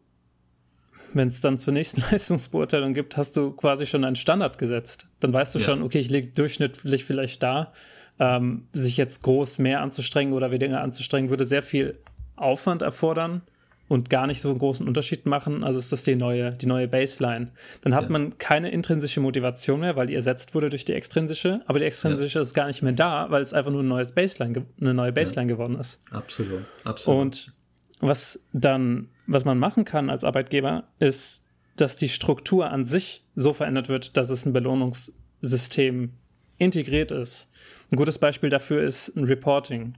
S2: wenn es dann zur nächsten Leistungsbeurteilung gibt, hast du quasi schon einen Standard gesetzt. Dann weißt du ja. schon, okay, ich liege durchschnittlich vielleicht da. Ähm, sich jetzt groß mehr anzustrengen oder weniger anzustrengen, würde sehr viel Aufwand erfordern und gar nicht so einen großen Unterschied machen. Also ist das die neue, die neue Baseline. Dann hat ja. man keine intrinsische Motivation mehr, weil die ersetzt wurde durch die extrinsische, aber die extrinsische ja. ist gar nicht mehr da, weil es einfach nur ein neues Baseline, eine neue Baseline ja. geworden ist.
S1: Absolut, absolut.
S2: Und was dann, was man machen kann als Arbeitgeber, ist, dass die Struktur an sich so verändert wird, dass es ein Belohnungssystem integriert ist. Ein gutes Beispiel dafür ist ein Reporting.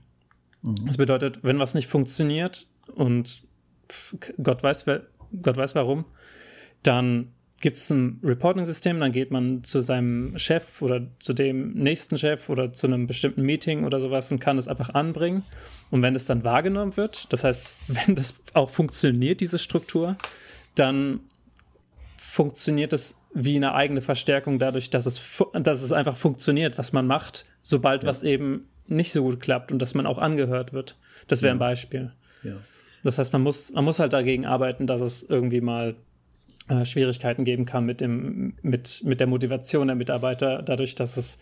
S2: Mhm. Das bedeutet, wenn was nicht funktioniert und Gott weiß, Gott weiß warum, dann gibt es ein Reporting-System, dann geht man zu seinem Chef oder zu dem nächsten Chef oder zu einem bestimmten Meeting oder sowas und kann es einfach anbringen. Und wenn es dann wahrgenommen wird, das heißt, wenn das auch funktioniert, diese Struktur, dann funktioniert es wie eine eigene Verstärkung dadurch, dass es, dass es einfach funktioniert, was man macht, sobald ja. was eben nicht so gut klappt und dass man auch angehört wird. Das wäre ja. ein Beispiel. Ja. Das heißt, man muss, man muss halt dagegen arbeiten, dass es irgendwie mal äh, Schwierigkeiten geben kann mit, dem, mit, mit der Motivation der Mitarbeiter, dadurch, dass es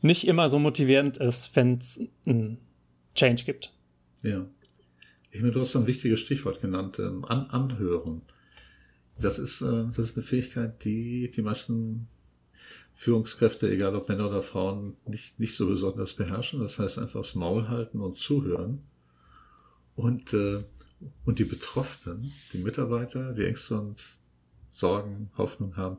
S2: nicht immer so motivierend ist, wenn es einen Change gibt.
S1: Ja. Ich meine, du hast ein wichtiges Stichwort genannt, ähm, an, anhören. Das ist, äh, das ist eine Fähigkeit, die die meisten Führungskräfte, egal ob Männer oder Frauen, nicht, nicht so besonders beherrschen. Das heißt einfach das Maul halten und zuhören. Und, äh, und die Betroffenen, die Mitarbeiter, die Ängste und Sorgen, Hoffnung haben,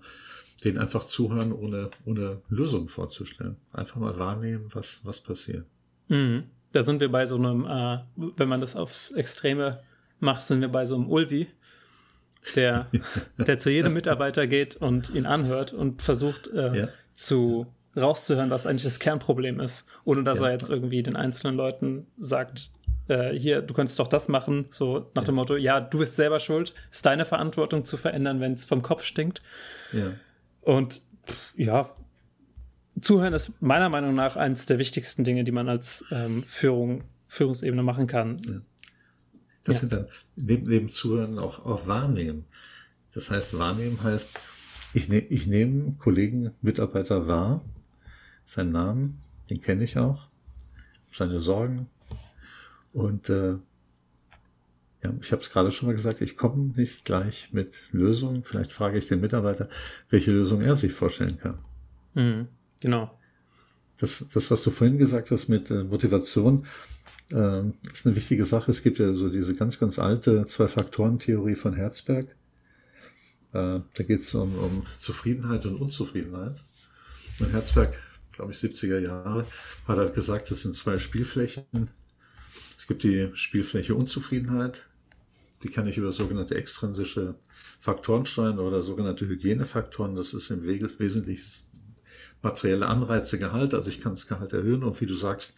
S1: denen einfach zuhören, ohne, ohne Lösungen vorzustellen. Einfach mal wahrnehmen, was, was passiert.
S2: Mhm. Da sind wir bei so einem, äh, wenn man das aufs Extreme macht, sind wir bei so einem Ulvi, der, der zu jedem Mitarbeiter geht und ihn anhört und versucht äh, ja. zu rauszuhören, was eigentlich das Kernproblem ist, ohne dass ja. er jetzt irgendwie den einzelnen Leuten sagt, äh, hier, du könntest doch das machen, so nach dem Motto, ja, du bist selber schuld, ist deine Verantwortung zu verändern, wenn es vom Kopf stinkt.
S1: Ja.
S2: Und ja, Zuhören ist meiner Meinung nach eines der wichtigsten Dinge, die man als ähm, Führung, Führungsebene machen kann. Ja.
S1: Das ja. sind dann neben, neben Zuhören auch, auch Wahrnehmen. Das heißt, Wahrnehmen heißt, ich, ne, ich nehme Kollegen, Mitarbeiter wahr, seinen Namen, den kenne ich auch, seine Sorgen, und äh, ja, ich habe es gerade schon mal gesagt, ich komme nicht gleich mit Lösungen. Vielleicht frage ich den Mitarbeiter, welche Lösung er sich vorstellen kann.
S2: Mhm, genau.
S1: Das, das, was du vorhin gesagt hast mit äh, Motivation, äh, ist eine wichtige Sache. Es gibt ja so diese ganz, ganz alte Zwei-Faktoren-Theorie von Herzberg. Äh, da geht es um, um Zufriedenheit und Unzufriedenheit. Und Herzberg, glaube ich, 70er Jahre, hat halt gesagt, das sind zwei Spielflächen, gibt die Spielfläche Unzufriedenheit die kann ich über sogenannte extrinsische Faktoren steuern oder sogenannte Hygienefaktoren. Das ist im Wesentlichen materielle Anreize, Gehalt. Also ich kann das Gehalt erhöhen und wie du sagst,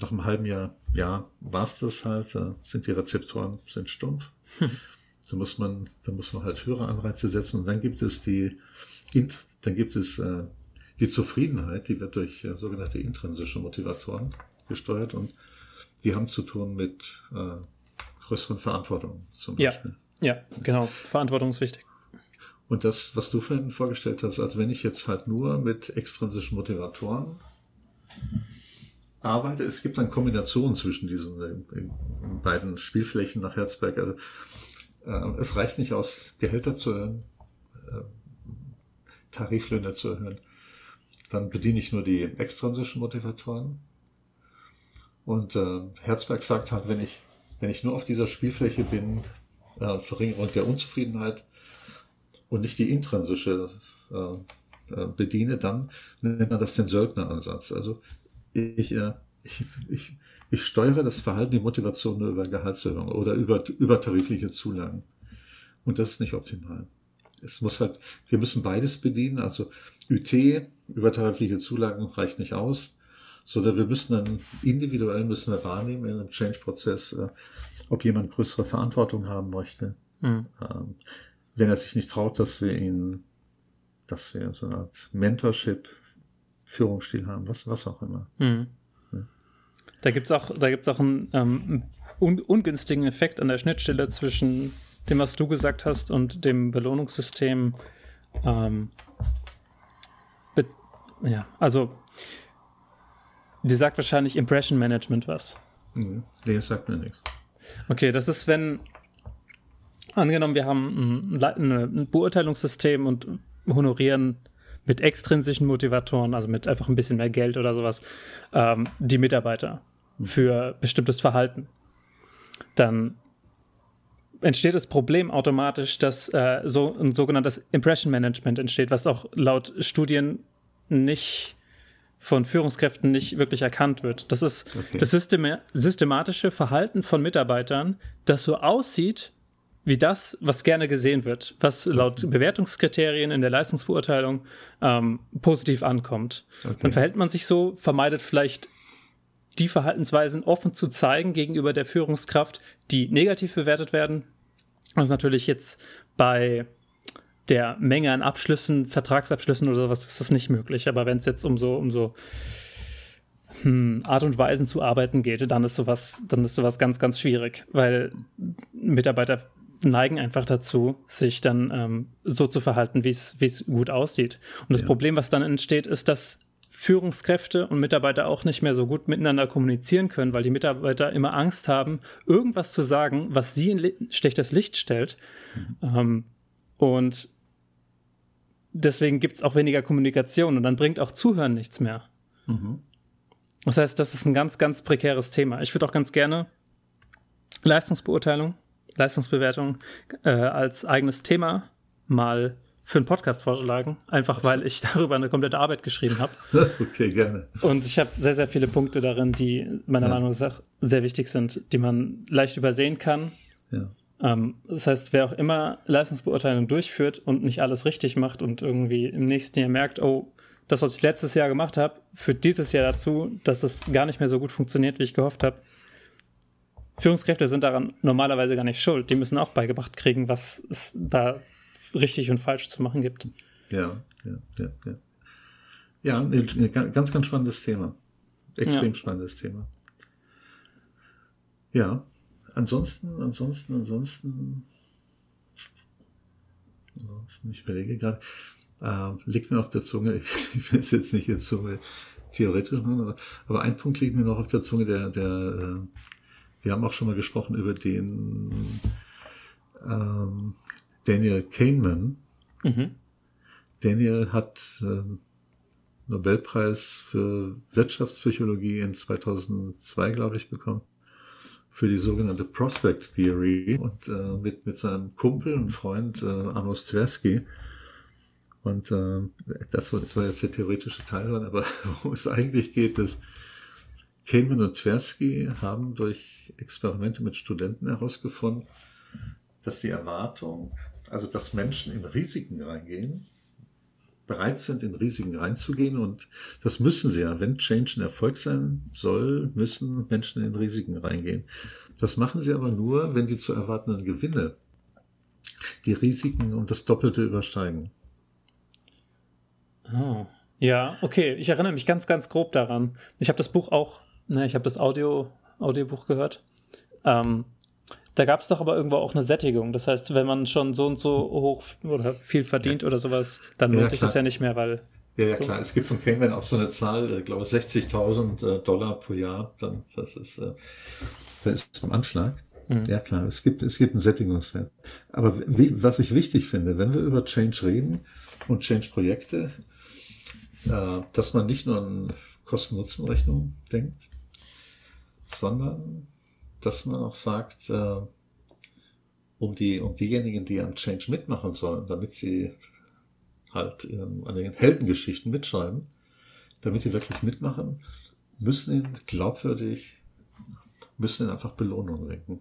S1: nach einem halben Jahr, ja, war es das halt, da sind die Rezeptoren sind stumpf. Hm. Da muss man, da muss man halt höhere Anreize setzen und dann gibt es die, dann gibt es äh, die Zufriedenheit, die wird durch äh, sogenannte intrinsische Motivatoren gesteuert und die haben zu tun mit äh, größeren Verantwortungen
S2: zum Beispiel. Ja, ja, genau. Verantwortung ist wichtig.
S1: Und das, was du vorhin vorgestellt hast, also wenn ich jetzt halt nur mit extrinsischen Motivatoren arbeite, es gibt dann Kombinationen zwischen diesen äh, beiden Spielflächen nach Herzberg. Also, äh, es reicht nicht aus, Gehälter zu erhöhen, äh, Tariflöhne zu erhöhen. Dann bediene ich nur die extrinsischen Motivatoren. Und äh, Herzberg sagt halt, wenn ich, wenn ich nur auf dieser Spielfläche bin, äh, Verringerung der Unzufriedenheit und nicht die intrinsische äh, äh, bediene, dann nennt man das den Söldneransatz. Also ich, äh, ich, ich, ich steuere das Verhalten, die Motivation nur über Gehaltserhöhung oder über, über tarifliche Zulagen. Und das ist nicht optimal. Es muss halt, wir müssen beides bedienen. Also UT, übertarifliche Zulagen reicht nicht aus, sondern wir müssen dann individuell müssen wir wahrnehmen in einem Change-Prozess, äh, ob jemand größere Verantwortung haben möchte. Mhm. Ähm, wenn er sich nicht traut, dass wir ihn, dass wir so eine Art Mentorship, Führungsstil haben, was, was auch immer. Mhm.
S2: Ja. Da gibt's auch, da gibt's auch einen ähm, un ungünstigen Effekt an der Schnittstelle zwischen dem, was du gesagt hast, und dem Belohnungssystem. Ähm, ja, also die sagt wahrscheinlich Impression Management was.
S1: Nee, sagt mir nichts.
S2: Okay, das ist, wenn angenommen, wir haben ein, ein Beurteilungssystem und honorieren mit extrinsischen Motivatoren, also mit einfach ein bisschen mehr Geld oder sowas, ähm, die Mitarbeiter mhm. für bestimmtes Verhalten. Dann entsteht das Problem automatisch, dass äh, so ein sogenanntes Impression Management entsteht, was auch laut Studien nicht von Führungskräften nicht wirklich erkannt wird. Das ist okay. das System systematische Verhalten von Mitarbeitern, das so aussieht wie das, was gerne gesehen wird, was laut Bewertungskriterien in der Leistungsbeurteilung ähm, positiv ankommt. Okay. Dann verhält man sich so, vermeidet vielleicht die Verhaltensweisen offen zu zeigen gegenüber der Führungskraft, die negativ bewertet werden. Das ist natürlich jetzt bei der Menge an Abschlüssen, Vertragsabschlüssen oder sowas ist das nicht möglich. Aber wenn es jetzt um so, um so hm, Art und Weisen zu arbeiten geht, dann ist sowas, dann ist sowas ganz, ganz schwierig, weil Mitarbeiter neigen einfach dazu, sich dann ähm, so zu verhalten, wie es gut aussieht. Und das ja. Problem, was dann entsteht, ist, dass Führungskräfte und Mitarbeiter auch nicht mehr so gut miteinander kommunizieren können, weil die Mitarbeiter immer Angst haben, irgendwas zu sagen, was sie in schlechtes Licht stellt. Mhm. Ähm, und deswegen gibt es auch weniger Kommunikation und dann bringt auch Zuhören nichts mehr. Mhm. Das heißt, das ist ein ganz, ganz prekäres Thema. Ich würde auch ganz gerne Leistungsbeurteilung, Leistungsbewertung äh, als eigenes Thema mal für einen Podcast vorschlagen, einfach weil ich darüber eine komplette Arbeit geschrieben habe.
S1: okay, gerne.
S2: Und ich habe sehr, sehr viele Punkte darin, die meiner ja. Meinung nach sehr wichtig sind, die man leicht übersehen kann. Ja. Ähm, das heißt, wer auch immer Leistungsbeurteilung durchführt und nicht alles richtig macht und irgendwie im nächsten Jahr merkt, oh, das, was ich letztes Jahr gemacht habe, führt dieses Jahr dazu, dass es gar nicht mehr so gut funktioniert, wie ich gehofft habe. Führungskräfte sind daran normalerweise gar nicht schuld. Die müssen auch beigebracht kriegen, was es da richtig und falsch zu machen gibt.
S1: Ja, ja, ja, ja. Ja, ein ganz, ganz spannendes Thema. Extrem ja. spannendes Thema. Ja, ansonsten, ansonsten, ansonsten, ansonsten ich überlege gerade, äh, liegt mir auf der Zunge, ich will es jetzt nicht jetzt so theoretisch machen, aber, ein Punkt liegt mir noch auf der Zunge, der, der, äh, wir haben auch schon mal gesprochen über den ähm, Daniel Kahneman. Mhm. Daniel hat äh, Nobelpreis für Wirtschaftspsychologie in 2002, glaube ich, bekommen. Für die sogenannte Prospect Theory und äh, mit, mit seinem Kumpel und Freund äh, Amos Tversky. Und äh, das, das war jetzt der theoretische Teil, aber worum es eigentlich geht, ist, Kahneman und Tversky haben durch Experimente mit Studenten herausgefunden, dass die Erwartung, also dass Menschen in Risiken reingehen, bereit sind, in Risiken reinzugehen und das müssen sie ja. Wenn Change ein Erfolg sein soll, müssen Menschen in Risiken reingehen. Das machen sie aber nur, wenn die zu erwartenden Gewinne die Risiken um das Doppelte übersteigen.
S2: Oh. Ja, okay. Ich erinnere mich ganz, ganz grob daran. Ich habe das Buch auch, ne, ich habe das Audio, Audiobuch gehört. Ähm, da gab es doch aber irgendwo auch eine Sättigung. Das heißt, wenn man schon so und so hoch oder viel verdient ja. oder sowas, dann lohnt ja, sich das ja nicht mehr, weil.
S1: Ja, ja, so klar. Es gibt von Cayman auch so eine Zahl, ich glaube 60.000 äh, Dollar pro Jahr. Dann, das ist, äh, das ist zum Anschlag. Mhm. Ja, klar. Es gibt, es gibt einen Sättigungswert. Aber wie, was ich wichtig finde, wenn wir über Change reden und Change-Projekte, äh, dass man nicht nur an Kosten-Nutzen-Rechnung denkt, sondern dass man auch sagt, äh, um, die, um diejenigen, die am Change mitmachen sollen, damit sie halt ähm, an den Heldengeschichten mitschreiben, damit die wirklich mitmachen, müssen ihnen glaubwürdig, müssen ihnen einfach Belohnungen denken.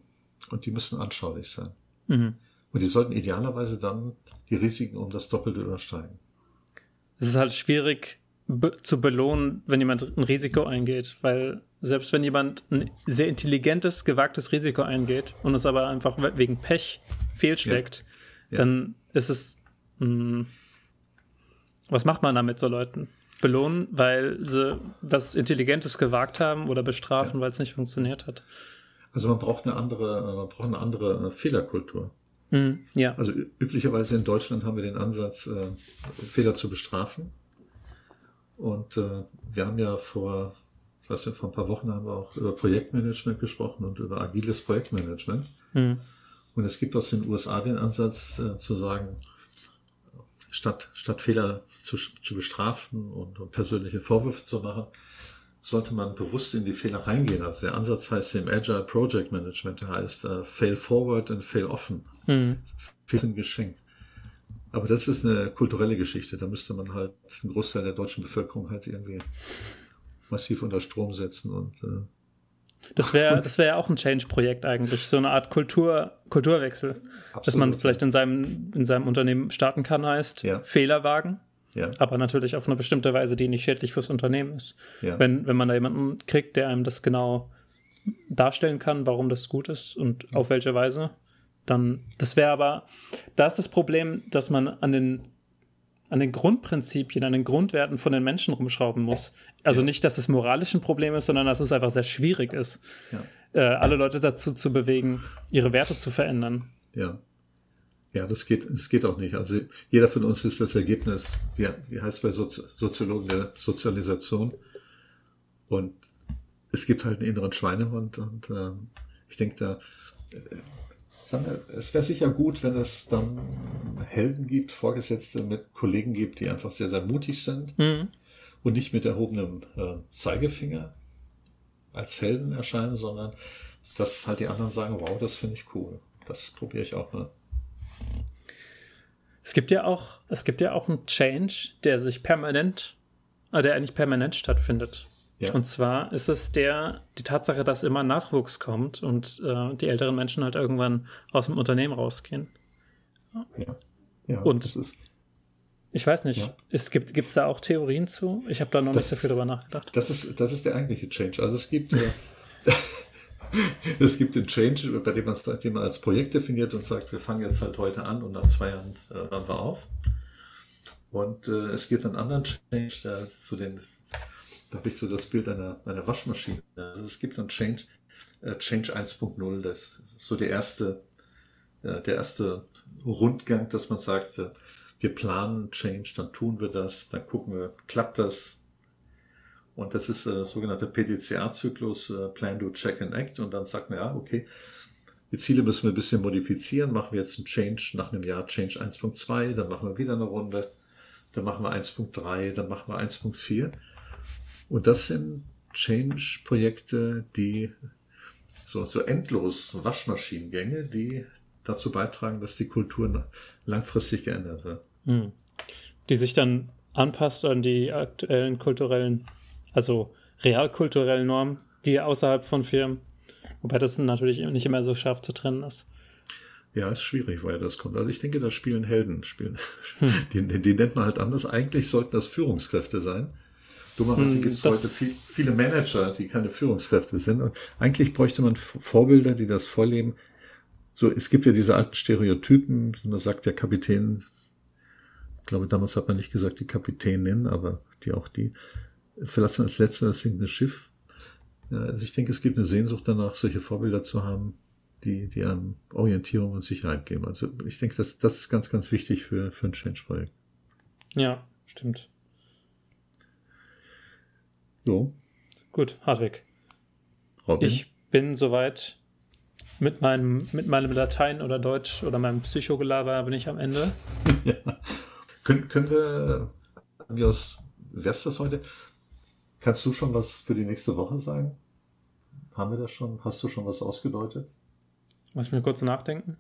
S1: Und die müssen anschaulich sein. Mhm. Und die sollten idealerweise dann die Risiken um das Doppelte übersteigen.
S2: Es ist halt schwierig be zu belohnen, wenn jemand ein Risiko eingeht, weil selbst wenn jemand ein sehr intelligentes, gewagtes Risiko eingeht und es aber einfach wegen Pech fehlschlägt, ja. Ja. dann ist es. Mh, hm, was macht man da mit so Leuten? Belohnen, weil sie was Intelligentes gewagt haben oder bestrafen, ja. weil es nicht funktioniert hat.
S1: Also man braucht eine andere, man braucht eine andere Fehlerkultur.
S2: Mm, ja.
S1: Also üblicherweise in Deutschland haben wir den Ansatz, äh, Fehler zu bestrafen. Und äh, wir haben ja vor ich weiß nicht, vor ein paar Wochen haben wir auch über Projektmanagement gesprochen und über agiles Projektmanagement. Mhm. Und es gibt aus den USA den Ansatz äh, zu sagen, statt, statt Fehler zu, zu bestrafen und, und persönliche Vorwürfe zu machen, sollte man bewusst in die Fehler reingehen. Also der Ansatz heißt im Agile Project Management, der heißt uh, Fail Forward and Fail Often. Mhm. Fehler sind geschenkt. Aber das ist eine kulturelle Geschichte. Da müsste man halt einen Großteil der deutschen Bevölkerung halt irgendwie massiv unter Strom setzen und äh,
S2: das wäre das wäre ja auch ein Change-Projekt eigentlich, so eine Art Kultur, Kulturwechsel, Absolut. dass man vielleicht in seinem, in seinem Unternehmen starten kann, heißt ja. Fehler wagen, ja. aber natürlich auf eine bestimmte Weise, die nicht schädlich fürs Unternehmen ist. Ja. Wenn, wenn man da jemanden kriegt, der einem das genau darstellen kann, warum das gut ist und auf welche Weise, dann, das wäre aber, da ist das Problem, dass man an den an den Grundprinzipien, an den Grundwerten von den Menschen rumschrauben muss. Also ja. nicht, dass es moralisch ein Problem ist, sondern dass es einfach sehr schwierig ist, ja. äh, alle Leute dazu zu bewegen, ihre Werte zu verändern.
S1: Ja. Ja, das geht, das geht auch nicht. Also jeder von uns ist das Ergebnis, wie, wie heißt bei Sozi Soziologen der Sozialisation. Und es gibt halt einen inneren Schweinehund und äh, ich denke da, es wäre sicher gut, wenn es dann Helden gibt, Vorgesetzte mit Kollegen gibt, die einfach sehr, sehr mutig sind mhm. und nicht mit erhobenem äh, Zeigefinger als Helden erscheinen, sondern dass halt die anderen sagen, wow, das finde ich cool. Das probiere ich auch mal.
S2: Es gibt ja auch, es gibt ja auch einen Change, der sich permanent, äh, der eigentlich permanent stattfindet. Ja. Und zwar ist es der, die Tatsache, dass immer Nachwuchs kommt und äh, die älteren Menschen halt irgendwann aus dem Unternehmen rausgehen.
S1: Ja. Ja
S2: und das ist. Ich weiß nicht, ja. es gibt es da auch Theorien zu? Ich habe da noch das, nicht so viel drüber nachgedacht.
S1: Das ist, das ist der eigentliche Change. Also es gibt, äh, es gibt den Change, bei dem man es man als Projekt definiert und sagt, wir fangen jetzt halt heute an und nach zwei Jahren äh, hören wir auf. Und äh, es gibt einen anderen Change, der zu den da habe ich so das Bild einer, einer Waschmaschine. Also es gibt dann Change, äh, Change 1.0, das ist so der erste, äh, der erste Rundgang, dass man sagt, äh, wir planen Change, dann tun wir das, dann gucken wir, klappt das. Und das ist äh, sogenannter PDCA-Zyklus, äh, Plan, Do, Check and Act. Und dann sagt man, ja, okay, die Ziele müssen wir ein bisschen modifizieren. Machen wir jetzt einen Change nach einem Jahr Change 1.2, dann machen wir wieder eine Runde, dann machen wir 1.3, dann machen wir 1.4. Und das sind Change-Projekte, die so, so endlos Waschmaschinengänge, die dazu beitragen, dass die Kultur langfristig geändert wird. Hm.
S2: Die sich dann anpasst an die aktuellen kulturellen, also realkulturellen Normen, die außerhalb von Firmen, wobei das natürlich nicht immer so scharf zu trennen ist.
S1: Ja, ist schwierig, weil das kommt. Also ich denke, da spielen Helden, spielen. Hm. Die, die, die, nennt man halt anders. Eigentlich sollten das Führungskräfte sein. Dummerweise hm, gibt es heute viel, viele Manager, die keine Führungskräfte sind. Und eigentlich bräuchte man Vorbilder, die das vorleben. So, es gibt ja diese alten Stereotypen, man sagt der Kapitän, ich glaube, damals hat man nicht gesagt die Kapitänin, aber die auch die verlassen als letzter das sinkende Schiff. Ja, also ich denke, es gibt eine Sehnsucht danach, solche Vorbilder zu haben, die, die einem Orientierung und Sicherheit geben. Also ich denke, das, das ist ganz, ganz wichtig für, für ein Change-Projekt.
S2: Ja, stimmt.
S1: Jo.
S2: Gut, Hartwig. Robin. Ich bin soweit mit meinem, mit meinem Latein oder Deutsch oder meinem Psychogelaber bin ich am Ende.
S1: ja. Können, können wir, wie aus, wer ist das heute? Kannst du schon was für die nächste Woche sagen? Haben wir das schon? Hast du schon was ausgedeutet?
S2: Lass mich kurz nachdenken.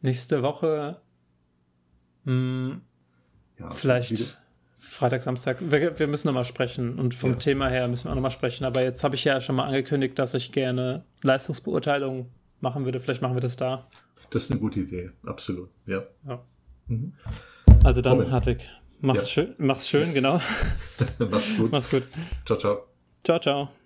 S2: Nächste Woche mh, hm, ja, vielleicht Freitag, Samstag. Wir, wir müssen nochmal sprechen und vom ja. Thema her müssen wir auch nochmal sprechen. Aber jetzt habe ich ja schon mal angekündigt, dass ich gerne Leistungsbeurteilung machen würde. Vielleicht machen wir das da.
S1: Das ist eine gute Idee, absolut. Ja. ja.
S2: Mhm. Also dann, Robin. Hartwig, mach's, ja. schön, mach's schön, genau.
S1: mach's gut.
S2: Mach's gut.
S1: Ciao, ciao.
S2: Ciao, ciao.